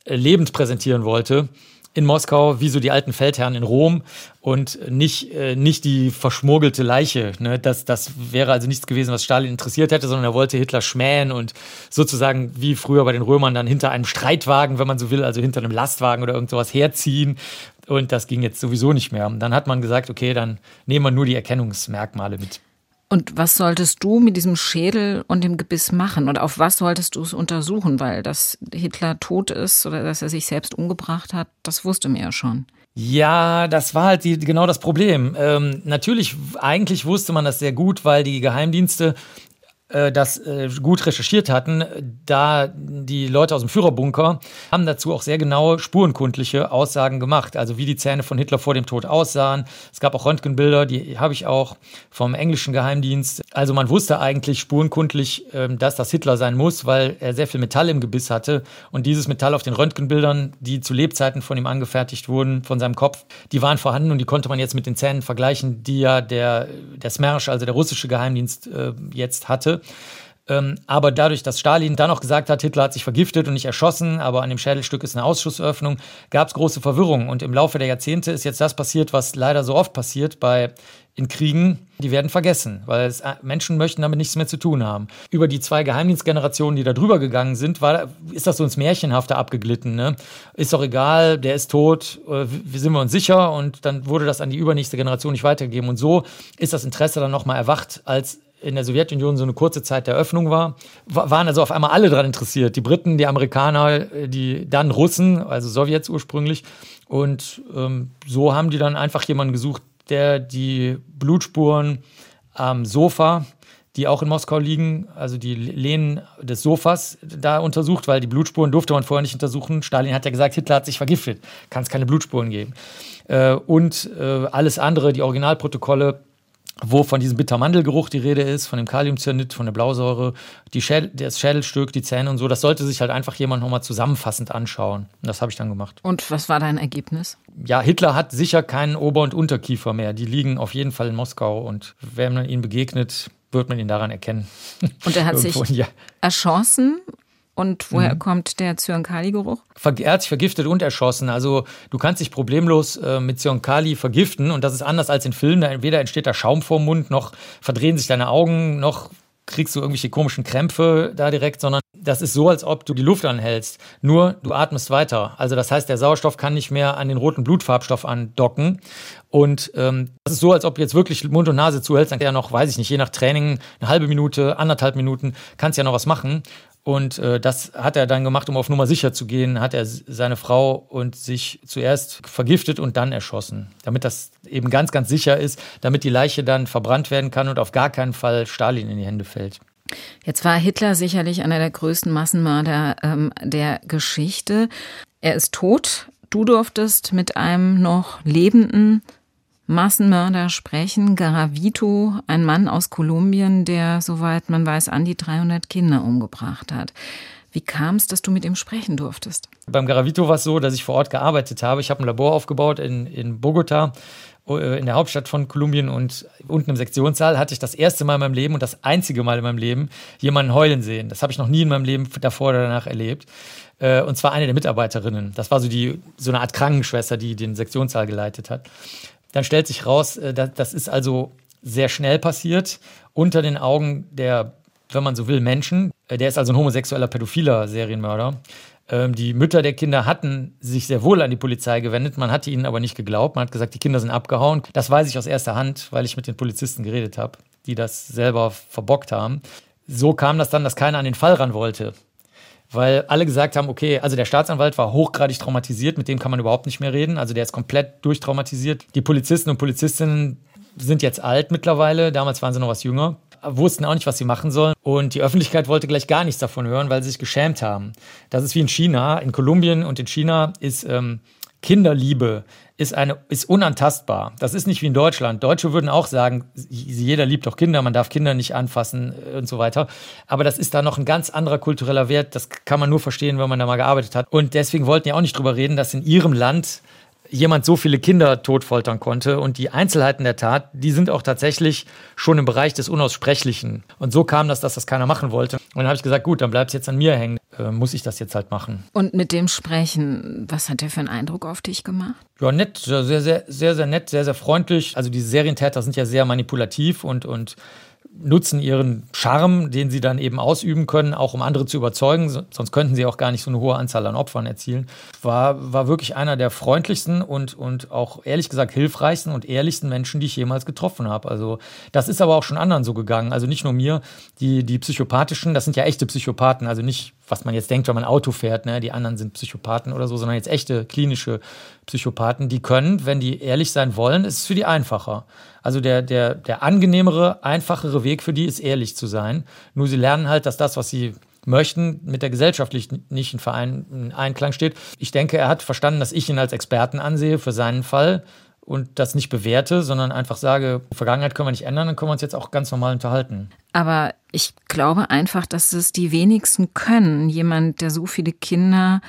äh, lebend präsentieren wollte in Moskau wie so die alten Feldherren in Rom und nicht, äh, nicht die verschmurgelte Leiche. Ne? Das, das wäre also nichts gewesen, was Stalin interessiert hätte, sondern er wollte Hitler schmähen und sozusagen wie früher bei den Römern dann hinter einem Streitwagen, wenn man so will, also hinter einem Lastwagen oder irgend sowas herziehen. Und das ging jetzt sowieso nicht mehr. Und dann hat man gesagt, okay, dann nehmen wir nur die Erkennungsmerkmale mit. Und was solltest du mit diesem Schädel und dem Gebiss machen? Und auf was solltest du es untersuchen? Weil dass Hitler tot ist oder dass er sich selbst umgebracht hat, das wusste mir ja schon. Ja, das war halt die, genau das Problem. Ähm, natürlich, eigentlich wusste man das sehr gut, weil die Geheimdienste das äh, gut recherchiert hatten, da die Leute aus dem Führerbunker haben dazu auch sehr genaue spurenkundliche Aussagen gemacht, also wie die Zähne von Hitler vor dem Tod aussahen. Es gab auch Röntgenbilder, die habe ich auch vom englischen Geheimdienst. Also man wusste eigentlich spurenkundlich, ähm, dass das Hitler sein muss, weil er sehr viel Metall im Gebiss hatte und dieses Metall auf den Röntgenbildern, die zu Lebzeiten von ihm angefertigt wurden, von seinem Kopf, die waren vorhanden und die konnte man jetzt mit den Zähnen vergleichen, die ja der, der Smersh, also der russische Geheimdienst, äh, jetzt hatte. Ähm, aber dadurch, dass Stalin dann auch gesagt hat, Hitler hat sich vergiftet und nicht erschossen, aber an dem Schädelstück ist eine Ausschussöffnung, gab es große Verwirrung. Und im Laufe der Jahrzehnte ist jetzt das passiert, was leider so oft passiert bei in Kriegen, die werden vergessen, weil es, äh, Menschen möchten damit nichts mehr zu tun haben. Über die zwei Geheimdienstgenerationen, die da drüber gegangen sind, war, ist das so ins Märchenhafte abgeglitten. Ne? Ist doch egal, der ist tot, äh, sind wir uns sicher und dann wurde das an die übernächste Generation nicht weitergegeben. Und so ist das Interesse dann nochmal erwacht, als in der Sowjetunion so eine kurze Zeit der Öffnung war, waren also auf einmal alle daran interessiert. Die Briten, die Amerikaner, die dann Russen, also Sowjets ursprünglich. Und ähm, so haben die dann einfach jemanden gesucht, der die Blutspuren am Sofa, die auch in Moskau liegen, also die Lehnen des Sofas da untersucht, weil die Blutspuren durfte man vorher nicht untersuchen. Stalin hat ja gesagt, Hitler hat sich vergiftet, kann es keine Blutspuren geben. Äh, und äh, alles andere, die Originalprotokolle, wo von diesem Bittermandelgeruch die Rede ist, von dem Kaliumcyanid, von der Blausäure, die Schädel, das Schädelstück, die Zähne und so. Das sollte sich halt einfach jemand nochmal zusammenfassend anschauen. Und das habe ich dann gemacht. Und was war dein Ergebnis? Ja, Hitler hat sicher keinen Ober- und Unterkiefer mehr. Die liegen auf jeden Fall in Moskau. Und wenn man ihnen begegnet, wird man ihn daran erkennen. Und er hat sich ja. erschossen und woher mhm. kommt der Zyankali-Geruch? Er hat sich vergiftet und erschossen. Also du kannst dich problemlos äh, mit Zyankali vergiften und das ist anders als in Filmen. Weder entsteht da Schaum vorm Mund, noch verdrehen sich deine Augen, noch kriegst du irgendwelche komischen Krämpfe da direkt, sondern das ist so, als ob du die Luft anhältst. Nur du atmest weiter. Also das heißt, der Sauerstoff kann nicht mehr an den roten Blutfarbstoff andocken. Und ähm, das ist so, als ob du jetzt wirklich Mund und Nase zuhältst, dann kann ja noch, weiß ich nicht, je nach Training eine halbe Minute, anderthalb Minuten, kannst ja noch was machen. Und äh, das hat er dann gemacht, um auf Nummer sicher zu gehen, hat er seine Frau und sich zuerst vergiftet und dann erschossen, damit das eben ganz, ganz sicher ist, damit die Leiche dann verbrannt werden kann und auf gar keinen Fall Stalin in die Hände fällt. Jetzt war Hitler sicherlich einer der größten Massenmörder ähm, der Geschichte. Er ist tot. Du durftest mit einem noch lebenden Massenmörder sprechen. Garavito, ein Mann aus Kolumbien, der, soweit man weiß, an die 300 Kinder umgebracht hat. Wie kam es, dass du mit ihm sprechen durftest? Beim Garavito war es so, dass ich vor Ort gearbeitet habe. Ich habe ein Labor aufgebaut in, in Bogota, äh, in der Hauptstadt von Kolumbien. Und unten im Sektionssaal hatte ich das erste Mal in meinem Leben und das einzige Mal in meinem Leben jemanden heulen sehen. Das habe ich noch nie in meinem Leben davor oder danach erlebt. Äh, und zwar eine der Mitarbeiterinnen. Das war so, die, so eine Art Krankenschwester, die den Sektionssaal geleitet hat. Dann stellt sich raus, äh, das ist also sehr schnell passiert unter den Augen der, wenn man so will, Menschen. Äh, der ist also ein homosexueller, pädophiler Serienmörder. Ähm, die Mütter der Kinder hatten sich sehr wohl an die Polizei gewendet, man hatte ihnen aber nicht geglaubt. Man hat gesagt, die Kinder sind abgehauen. Das weiß ich aus erster Hand, weil ich mit den Polizisten geredet habe, die das selber verbockt haben. So kam das dann, dass keiner an den Fall ran wollte. Weil alle gesagt haben, okay, also der Staatsanwalt war hochgradig traumatisiert, mit dem kann man überhaupt nicht mehr reden, also der ist komplett durchtraumatisiert. Die Polizisten und Polizistinnen sind jetzt alt mittlerweile, damals waren sie noch was jünger, wussten auch nicht, was sie machen sollen. Und die Öffentlichkeit wollte gleich gar nichts davon hören, weil sie sich geschämt haben. Das ist wie in China. In Kolumbien und in China ist ähm, Kinderliebe ist, eine, ist unantastbar. Das ist nicht wie in Deutschland. Deutsche würden auch sagen, jeder liebt doch Kinder, man darf Kinder nicht anfassen äh, und so weiter. Aber das ist da noch ein ganz anderer kultureller Wert. Das kann man nur verstehen, wenn man da mal gearbeitet hat. Und deswegen wollten die auch nicht drüber reden, dass in ihrem Land jemand so viele Kinder totfoltern konnte. Und die Einzelheiten der Tat, die sind auch tatsächlich schon im Bereich des Unaussprechlichen. Und so kam das, dass das keiner machen wollte. Und dann habe ich gesagt, gut, dann bleibt es jetzt an mir hängen. Äh, muss ich das jetzt halt machen. Und mit dem Sprechen, was hat der für einen Eindruck auf dich gemacht? Ja, nett, sehr, sehr, sehr, sehr nett, sehr, sehr freundlich. Also diese Serientäter sind ja sehr manipulativ und, und nutzen ihren Charme, den sie dann eben ausüben können, auch um andere zu überzeugen. Sonst könnten sie auch gar nicht so eine hohe Anzahl an Opfern erzielen. War, war wirklich einer der freundlichsten und, und auch ehrlich gesagt hilfreichsten und ehrlichsten Menschen, die ich jemals getroffen habe. Also das ist aber auch schon anderen so gegangen. Also nicht nur mir, die, die psychopathischen, das sind ja echte Psychopathen, also nicht was man jetzt denkt, wenn man Auto fährt, ne? die anderen sind Psychopathen oder so, sondern jetzt echte klinische Psychopathen, die können, wenn die ehrlich sein wollen, ist es für die einfacher. Also der, der, der angenehmere, einfachere Weg für die ist ehrlich zu sein. Nur sie lernen halt, dass das, was sie möchten, mit der gesellschaftlichen Verein, in Einklang steht. Ich denke, er hat verstanden, dass ich ihn als Experten ansehe für seinen Fall und das nicht bewerte, sondern einfach sage, Vergangenheit können wir nicht ändern, dann können wir uns jetzt auch ganz normal unterhalten. Aber ich glaube einfach, dass es die wenigsten können. Jemand, der so viele Kinder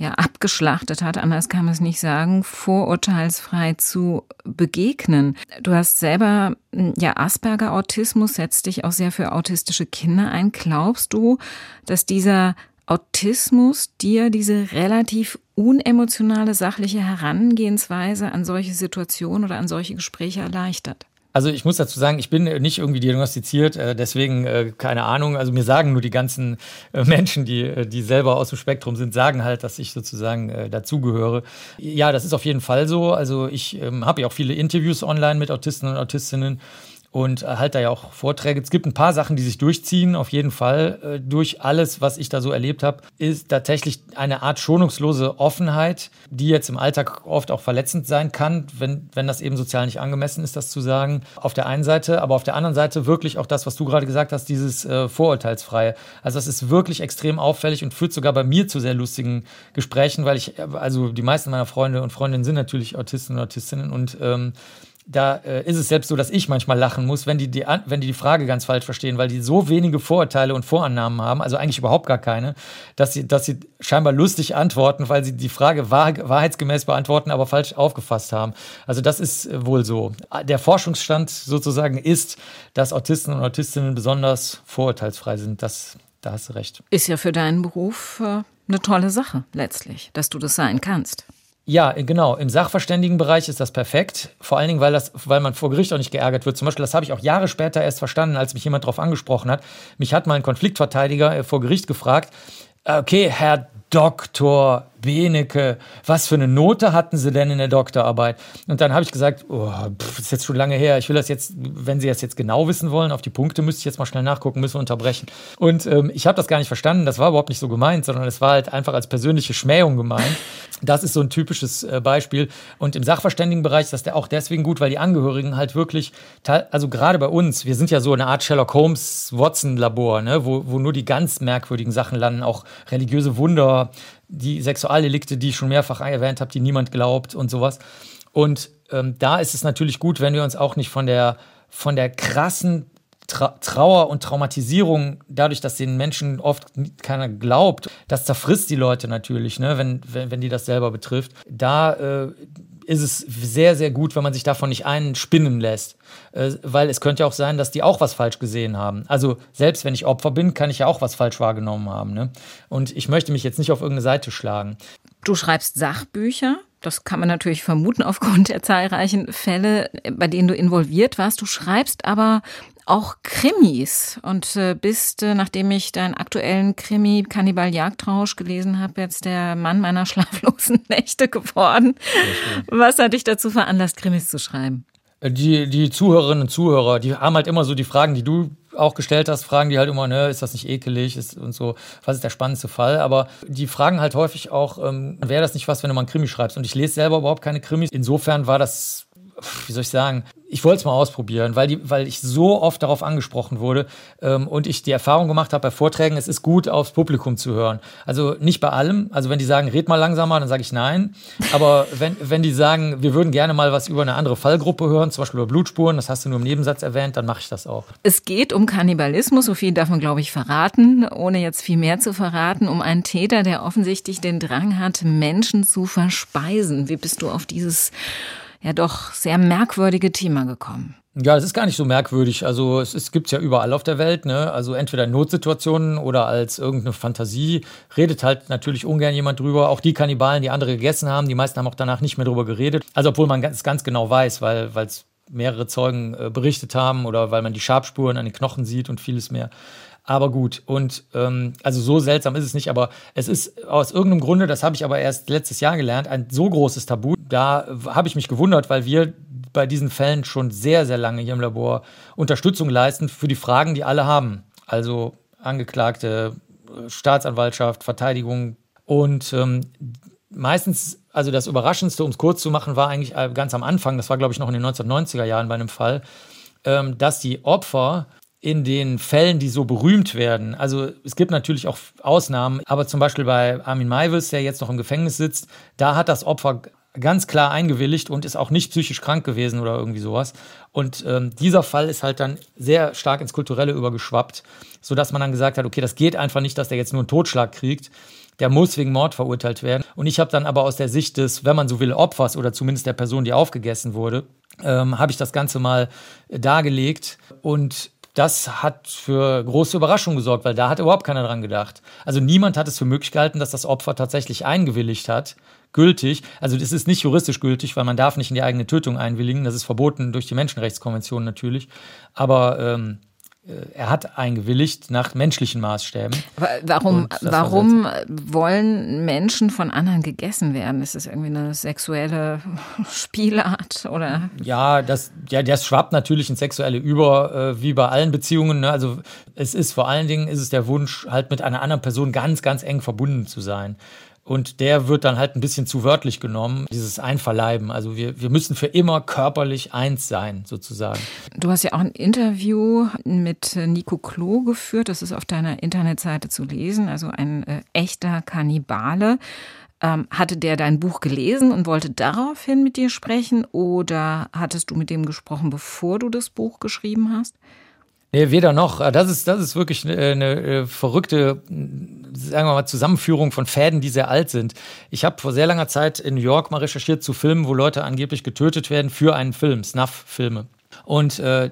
ja abgeschlachtet hat, anders kann man es nicht sagen, vorurteilsfrei zu begegnen. Du hast selber ja Asperger Autismus, setzt dich auch sehr für autistische Kinder ein. Glaubst du, dass dieser Autismus dir diese relativ unemotionale, sachliche Herangehensweise an solche Situationen oder an solche Gespräche erleichtert? Also ich muss dazu sagen, ich bin nicht irgendwie diagnostiziert, äh, deswegen äh, keine Ahnung. Also mir sagen nur die ganzen äh, Menschen, die, die selber aus dem Spektrum sind, sagen halt, dass ich sozusagen dazugehöre. Ja, das ist auf jeden Fall so. Also ich ähm, habe ja auch viele Interviews online mit Autisten und Autistinnen und halte da ja auch Vorträge. Es gibt ein paar Sachen, die sich durchziehen, auf jeden Fall. Äh, durch alles, was ich da so erlebt habe, ist tatsächlich eine Art schonungslose Offenheit, die jetzt im Alltag oft auch verletzend sein kann, wenn, wenn das eben sozial nicht angemessen ist, das zu sagen. Auf der einen Seite, aber auf der anderen Seite wirklich auch das, was du gerade gesagt hast, dieses äh, Vorurteilsfreie. Also das ist wirklich extrem auffällig und führt sogar bei mir zu sehr lustigen Gesprächen, weil ich, also die meisten meiner Freunde und Freundinnen sind natürlich Autisten und Autistinnen und ähm, da äh, ist es selbst so, dass ich manchmal lachen muss, wenn die, die, wenn die die Frage ganz falsch verstehen, weil die so wenige Vorurteile und Vorannahmen haben, also eigentlich überhaupt gar keine, dass sie, dass sie scheinbar lustig antworten, weil sie die Frage wahr, wahrheitsgemäß beantworten, aber falsch aufgefasst haben. Also das ist äh, wohl so. Der Forschungsstand sozusagen ist, dass Autisten und Autistinnen besonders vorurteilsfrei sind. Das, da hast du recht. Ist ja für deinen Beruf äh, eine tolle Sache letztlich, dass du das sein kannst. Ja, genau. Im Sachverständigenbereich ist das perfekt. Vor allen Dingen, weil, das, weil man vor Gericht auch nicht geärgert wird. Zum Beispiel, das habe ich auch Jahre später erst verstanden, als mich jemand darauf angesprochen hat. Mich hat mal ein Konfliktverteidiger äh, vor Gericht gefragt, okay, Herr Doktor Benecke, was für eine Note hatten Sie denn in der Doktorarbeit? Und dann habe ich gesagt, oh, pff, ist jetzt schon lange her. Ich will das jetzt, wenn Sie das jetzt genau wissen wollen, auf die Punkte müsste ich jetzt mal schnell nachgucken, müssen wir unterbrechen. Und ähm, ich habe das gar nicht verstanden. Das war überhaupt nicht so gemeint, sondern es war halt einfach als persönliche Schmähung gemeint. Das ist so ein typisches äh, Beispiel. Und im Sachverständigenbereich ist das auch deswegen gut, weil die Angehörigen halt wirklich, also gerade bei uns, wir sind ja so eine Art Sherlock Holmes Watson-Labor, ne, wo, wo nur die ganz merkwürdigen Sachen landen, auch religiöse Wunder, die Sexualdelikte, die ich schon mehrfach erwähnt habe, die niemand glaubt und sowas. Und ähm, da ist es natürlich gut, wenn wir uns auch nicht von der, von der krassen Tra Trauer und Traumatisierung, dadurch, dass den Menschen oft keiner glaubt, das zerfrisst die Leute natürlich, ne, wenn, wenn, wenn die das selber betrifft. Da äh, ist es sehr, sehr gut, wenn man sich davon nicht einspinnen lässt. Äh, weil es könnte ja auch sein, dass die auch was falsch gesehen haben. Also selbst wenn ich Opfer bin, kann ich ja auch was falsch wahrgenommen haben. Ne? Und ich möchte mich jetzt nicht auf irgendeine Seite schlagen. Du schreibst Sachbücher. Das kann man natürlich vermuten aufgrund der zahlreichen Fälle, bei denen du involviert warst. Du schreibst aber auch Krimis und äh, bist, äh, nachdem ich deinen aktuellen Krimi Kannibal Jagdrausch gelesen habe, jetzt der Mann meiner schlaflosen Nächte geworden. Was hat dich dazu veranlasst, Krimis zu schreiben? Die, die Zuhörerinnen und Zuhörer, die haben halt immer so die Fragen, die du auch gestellt hast, fragen die halt immer, ne, ist das nicht ekelig ist und so, was ist der spannendste Fall? Aber die fragen halt häufig auch, ähm, wäre das nicht was, wenn du mal einen Krimi schreibst? Und ich lese selber überhaupt keine Krimis. Insofern war das wie soll ich sagen, ich wollte es mal ausprobieren, weil, die, weil ich so oft darauf angesprochen wurde ähm, und ich die Erfahrung gemacht habe bei Vorträgen, es ist gut, aufs Publikum zu hören. Also nicht bei allem. Also wenn die sagen, red mal langsamer, dann sage ich nein. Aber wenn, wenn die sagen, wir würden gerne mal was über eine andere Fallgruppe hören, zum Beispiel über Blutspuren, das hast du nur im Nebensatz erwähnt, dann mache ich das auch. Es geht um Kannibalismus, so viel darf man, glaube ich, verraten, ohne jetzt viel mehr zu verraten, um einen Täter, der offensichtlich den Drang hat, Menschen zu verspeisen. Wie bist du auf dieses ja doch sehr merkwürdige Thema gekommen. Ja, es ist gar nicht so merkwürdig. Also es, es gibt ja überall auf der Welt, ne? Also entweder in Notsituationen oder als irgendeine Fantasie. Redet halt natürlich ungern jemand drüber. Auch die Kannibalen, die andere gegessen haben, die meisten haben auch danach nicht mehr drüber geredet. Also obwohl man ganz, ganz genau weiß, weil es mehrere Zeugen äh, berichtet haben oder weil man die Schabspuren an den Knochen sieht und vieles mehr. Aber gut, und ähm, also so seltsam ist es nicht, aber es ist aus irgendeinem Grunde, das habe ich aber erst letztes Jahr gelernt, ein so großes Tabu. Da habe ich mich gewundert, weil wir bei diesen Fällen schon sehr, sehr lange hier im Labor Unterstützung leisten für die Fragen, die alle haben. Also Angeklagte, Staatsanwaltschaft, Verteidigung. Und ähm, meistens, also das Überraschendste, um es kurz zu machen, war eigentlich äh, ganz am Anfang, das war glaube ich noch in den 1990er Jahren bei einem Fall, ähm, dass die Opfer in den Fällen, die so berühmt werden, also es gibt natürlich auch Ausnahmen, aber zum Beispiel bei Armin Maivis, der jetzt noch im Gefängnis sitzt, da hat das Opfer ganz klar eingewilligt und ist auch nicht psychisch krank gewesen oder irgendwie sowas. Und ähm, dieser Fall ist halt dann sehr stark ins Kulturelle übergeschwappt, sodass man dann gesagt hat, okay, das geht einfach nicht, dass der jetzt nur einen Totschlag kriegt. Der muss wegen Mord verurteilt werden. Und ich habe dann aber aus der Sicht des, wenn man so will, Opfers oder zumindest der Person, die aufgegessen wurde, ähm, habe ich das Ganze mal dargelegt und das hat für große Überraschung gesorgt, weil da hat überhaupt keiner dran gedacht. Also niemand hat es für möglich gehalten, dass das Opfer tatsächlich eingewilligt hat, gültig. Also das ist nicht juristisch gültig, weil man darf nicht in die eigene Tötung einwilligen. Das ist verboten durch die Menschenrechtskonvention natürlich. Aber ähm, äh, er hat eingewilligt nach menschlichen Maßstäben. Aber warum, warum wollen Menschen von anderen gegessen werden? Ist das irgendwie eine sexuelle Spielart oder? Ja, das, ja, das schwappt natürlich ins Sexuelle über, äh, wie bei allen Beziehungen. Ne? Also es ist vor allen Dingen ist es der Wunsch, halt mit einer anderen Person ganz, ganz eng verbunden zu sein. Und der wird dann halt ein bisschen zu wörtlich genommen, dieses Einverleiben. Also wir, wir müssen für immer körperlich eins sein, sozusagen. Du hast ja auch ein Interview mit Nico Klo geführt. Das ist auf deiner Internetseite zu lesen. Also ein äh, echter Kannibale. Ähm, hatte der dein Buch gelesen und wollte daraufhin mit dir sprechen oder hattest du mit dem gesprochen, bevor du das Buch geschrieben hast? Nee, weder noch. Das ist, das ist wirklich eine, eine äh, verrückte, sagen wir mal, Zusammenführung von Fäden, die sehr alt sind. Ich habe vor sehr langer Zeit in New York mal recherchiert zu Filmen, wo Leute angeblich getötet werden für einen Film, Snuff-Filme. Und äh,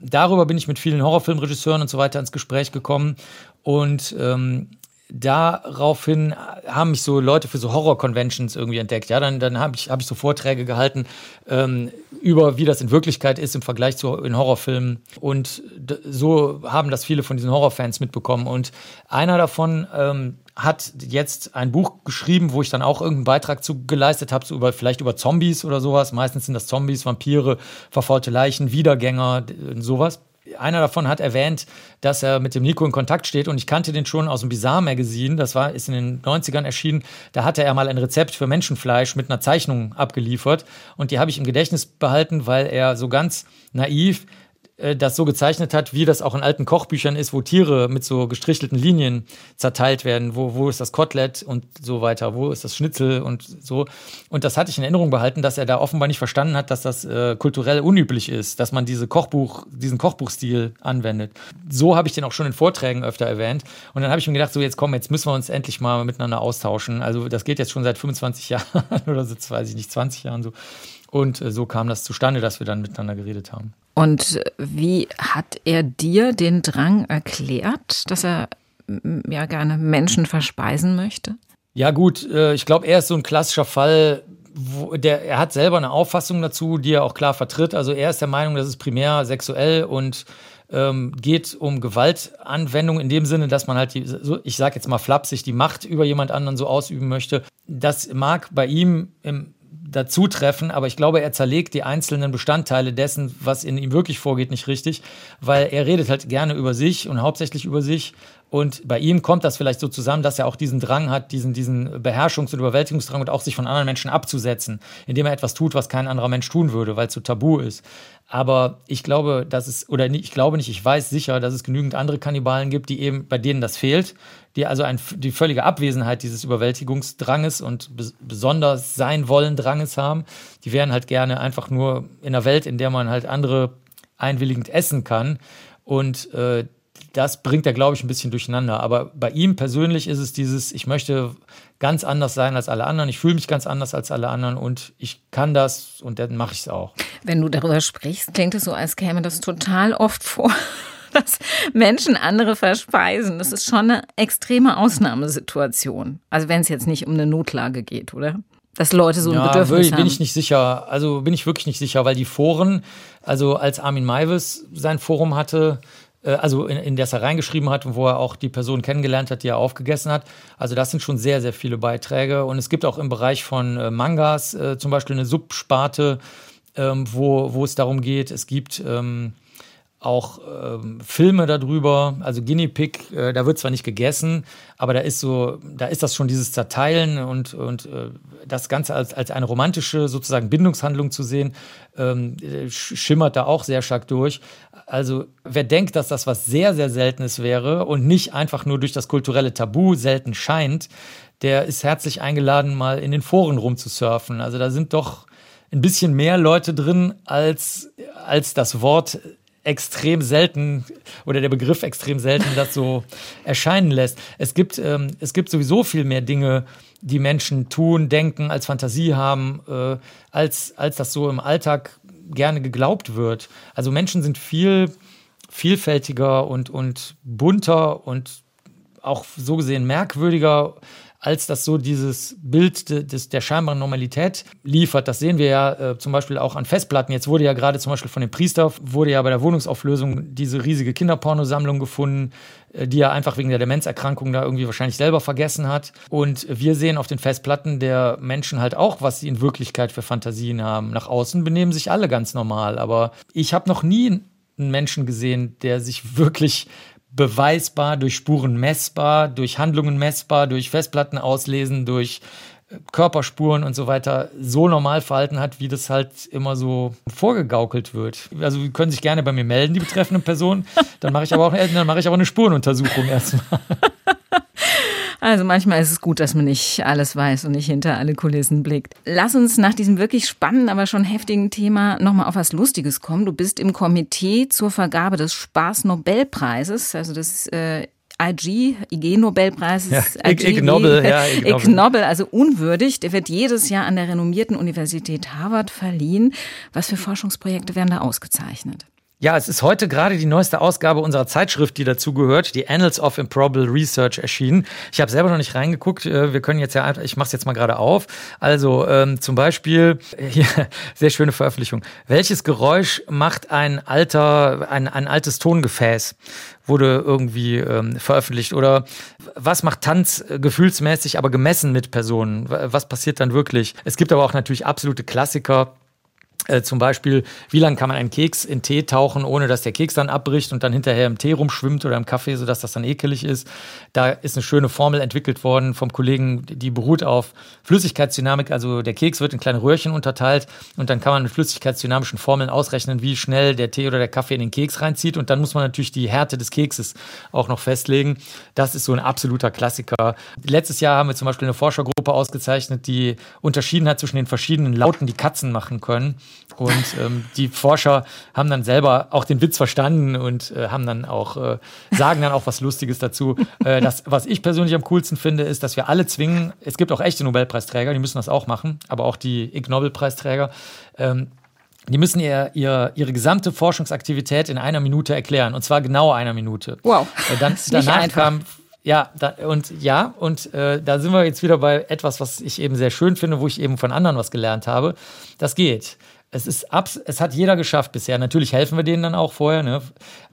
darüber bin ich mit vielen Horrorfilmregisseuren und so weiter ins Gespräch gekommen. Und ähm, daraufhin haben mich so Leute für so Horror-Conventions irgendwie entdeckt. Ja, dann, dann habe ich, hab ich so Vorträge gehalten ähm, über, wie das in Wirklichkeit ist im Vergleich zu in Horrorfilmen. Und so haben das viele von diesen Horrorfans mitbekommen. Und einer davon ähm, hat jetzt ein Buch geschrieben, wo ich dann auch irgendeinen Beitrag zu geleistet habe, so über, vielleicht über Zombies oder sowas. Meistens sind das Zombies, Vampire, verfaulte Leichen, Wiedergänger, sowas einer davon hat erwähnt, dass er mit dem Nico in Kontakt steht und ich kannte den schon aus dem Bizarre Magazine, das war, ist in den 90ern erschienen, da hatte er mal ein Rezept für Menschenfleisch mit einer Zeichnung abgeliefert und die habe ich im Gedächtnis behalten, weil er so ganz naiv das so gezeichnet hat, wie das auch in alten Kochbüchern ist, wo Tiere mit so gestrichelten Linien zerteilt werden. Wo, wo ist das Kotelett und so weiter, wo ist das Schnitzel und so. Und das hatte ich in Erinnerung behalten, dass er da offenbar nicht verstanden hat, dass das äh, kulturell unüblich ist, dass man diese Kochbuch, diesen Kochbuchstil anwendet. So habe ich den auch schon in Vorträgen öfter erwähnt. Und dann habe ich mir gedacht, so jetzt komm, jetzt müssen wir uns endlich mal miteinander austauschen. Also das geht jetzt schon seit 25 Jahren oder so, weiß ich nicht, 20 Jahren so. Und äh, so kam das zustande, dass wir dann miteinander geredet haben. Und wie hat er dir den Drang erklärt, dass er ja gerne Menschen verspeisen möchte? Ja gut, äh, ich glaube, er ist so ein klassischer Fall, der, er hat selber eine Auffassung dazu, die er auch klar vertritt. Also er ist der Meinung, dass es primär sexuell und ähm, geht um Gewaltanwendung in dem Sinne, dass man halt, die, ich sage jetzt mal flapsig, die Macht über jemand anderen so ausüben möchte. Das mag bei ihm im dazu treffen, aber ich glaube, er zerlegt die einzelnen Bestandteile dessen, was in ihm wirklich vorgeht, nicht richtig, weil er redet halt gerne über sich und hauptsächlich über sich. Und bei ihm kommt das vielleicht so zusammen, dass er auch diesen Drang hat, diesen, diesen Beherrschungs- und Überwältigungsdrang und auch sich von anderen Menschen abzusetzen, indem er etwas tut, was kein anderer Mensch tun würde, weil es so tabu ist. Aber ich glaube, dass es, oder ich glaube nicht, ich weiß sicher, dass es genügend andere Kannibalen gibt, die eben, bei denen das fehlt, die also ein, die völlige Abwesenheit dieses Überwältigungsdranges und besonders sein wollen Dranges haben. Die wären halt gerne einfach nur in einer Welt, in der man halt andere einwilligend essen kann. Und äh, das bringt er, glaube ich, ein bisschen durcheinander. Aber bei ihm persönlich ist es dieses, ich möchte ganz anders sein als alle anderen, ich fühle mich ganz anders als alle anderen und ich kann das und dann mache ich es auch. Wenn du darüber sprichst, klingt es so, als käme das total oft vor. dass Menschen andere verspeisen. Das ist schon eine extreme Ausnahmesituation. Also wenn es jetzt nicht um eine Notlage geht, oder? Dass Leute so ein ja, Bedürfnis bin haben. Bin ich nicht sicher. Also bin ich wirklich nicht sicher, weil die Foren, also als Armin Maivis sein Forum hatte, also in, in das er reingeschrieben hat und wo er auch die Person kennengelernt hat, die er aufgegessen hat. Also das sind schon sehr, sehr viele Beiträge. Und es gibt auch im Bereich von äh, Mangas äh, zum Beispiel eine Subsparte, ähm, wo, wo es darum geht, es gibt ähm, auch ähm, Filme darüber, also Guinea Pig, äh, da wird zwar nicht gegessen, aber da ist so, da ist das schon dieses Zerteilen und, und äh, das Ganze als, als eine romantische sozusagen Bindungshandlung zu sehen, ähm, schimmert da auch sehr stark durch. Also wer denkt, dass das was sehr, sehr Seltenes wäre und nicht einfach nur durch das kulturelle Tabu selten scheint, der ist herzlich eingeladen, mal in den Foren rumzusurfen. Also da sind doch ein bisschen mehr Leute drin, als, als das Wort extrem selten oder der Begriff extrem selten das so erscheinen lässt. Es gibt, ähm, es gibt sowieso viel mehr Dinge, die Menschen tun, denken, als Fantasie haben, äh, als, als das so im Alltag gerne geglaubt wird. Also Menschen sind viel vielfältiger und, und bunter und auch so gesehen merkwürdiger als das so dieses Bild de, des, der scheinbaren Normalität liefert. Das sehen wir ja äh, zum Beispiel auch an Festplatten. Jetzt wurde ja gerade zum Beispiel von dem Priester, wurde ja bei der Wohnungsauflösung diese riesige Kinderpornosammlung gefunden, äh, die er einfach wegen der Demenzerkrankung da irgendwie wahrscheinlich selber vergessen hat. Und wir sehen auf den Festplatten der Menschen halt auch, was sie in Wirklichkeit für Fantasien haben. Nach außen benehmen sich alle ganz normal, aber ich habe noch nie einen Menschen gesehen, der sich wirklich beweisbar, durch Spuren messbar, durch Handlungen messbar, durch Festplatten auslesen, durch äh, Körperspuren und so weiter so normal verhalten hat, wie das halt immer so vorgegaukelt wird. Also Sie können sich gerne bei mir melden, die betreffenden Personen. Dann mache ich aber auch, dann mache ich aber eine Spurenuntersuchung erstmal. Also manchmal ist es gut, dass man nicht alles weiß und nicht hinter alle Kulissen blickt. Lass uns nach diesem wirklich spannenden, aber schon heftigen Thema nochmal auf was Lustiges kommen. Du bist im Komitee zur Vergabe des Spaß-Nobelpreises, also des äh, IG, IG-Nobelpreis. Ja, IG, Ig Nobel, ja, Ig. Ig Nobel, also unwürdig. Der wird jedes Jahr an der renommierten Universität Harvard verliehen. Was für Forschungsprojekte werden da ausgezeichnet? Ja, es ist heute gerade die neueste Ausgabe unserer Zeitschrift, die dazugehört, die Annals of Improbable Research erschienen. Ich habe selber noch nicht reingeguckt. Äh, wir können jetzt ja, ich mache es jetzt mal gerade auf. Also ähm, zum Beispiel, hier, sehr schöne Veröffentlichung. Welches Geräusch macht ein alter, ein, ein altes Tongefäß? Wurde irgendwie ähm, veröffentlicht. Oder was macht Tanz äh, gefühlsmäßig, aber gemessen mit Personen? Was passiert dann wirklich? Es gibt aber auch natürlich absolute Klassiker äh, zum Beispiel, wie lange kann man einen Keks in Tee tauchen, ohne dass der Keks dann abbricht und dann hinterher im Tee rumschwimmt oder im Kaffee, sodass das dann ekelig ist. Da ist eine schöne Formel entwickelt worden vom Kollegen, die beruht auf Flüssigkeitsdynamik. Also der Keks wird in kleine Röhrchen unterteilt und dann kann man mit flüssigkeitsdynamischen Formeln ausrechnen, wie schnell der Tee oder der Kaffee in den Keks reinzieht. Und dann muss man natürlich die Härte des Kekses auch noch festlegen. Das ist so ein absoluter Klassiker. Letztes Jahr haben wir zum Beispiel eine Forschergruppe ausgezeichnet, die unterschieden hat zwischen den verschiedenen Lauten, die Katzen machen können. Und ähm, die Forscher haben dann selber auch den Witz verstanden und äh, haben dann auch, äh, sagen dann auch was Lustiges dazu. Äh, das, was ich persönlich am coolsten finde, ist, dass wir alle zwingen, es gibt auch echte Nobelpreisträger, die müssen das auch machen, aber auch die Ig Nobelpreisträger, ähm, die müssen ihr, ihr, ihre gesamte Forschungsaktivität in einer Minute erklären. Und zwar genau einer Minute. Wow. Äh, dann, danach kam ja, da, und ja, und äh, da sind wir jetzt wieder bei etwas, was ich eben sehr schön finde, wo ich eben von anderen was gelernt habe. Das geht. Es ist abs es hat jeder geschafft bisher. Natürlich helfen wir denen dann auch vorher, ne?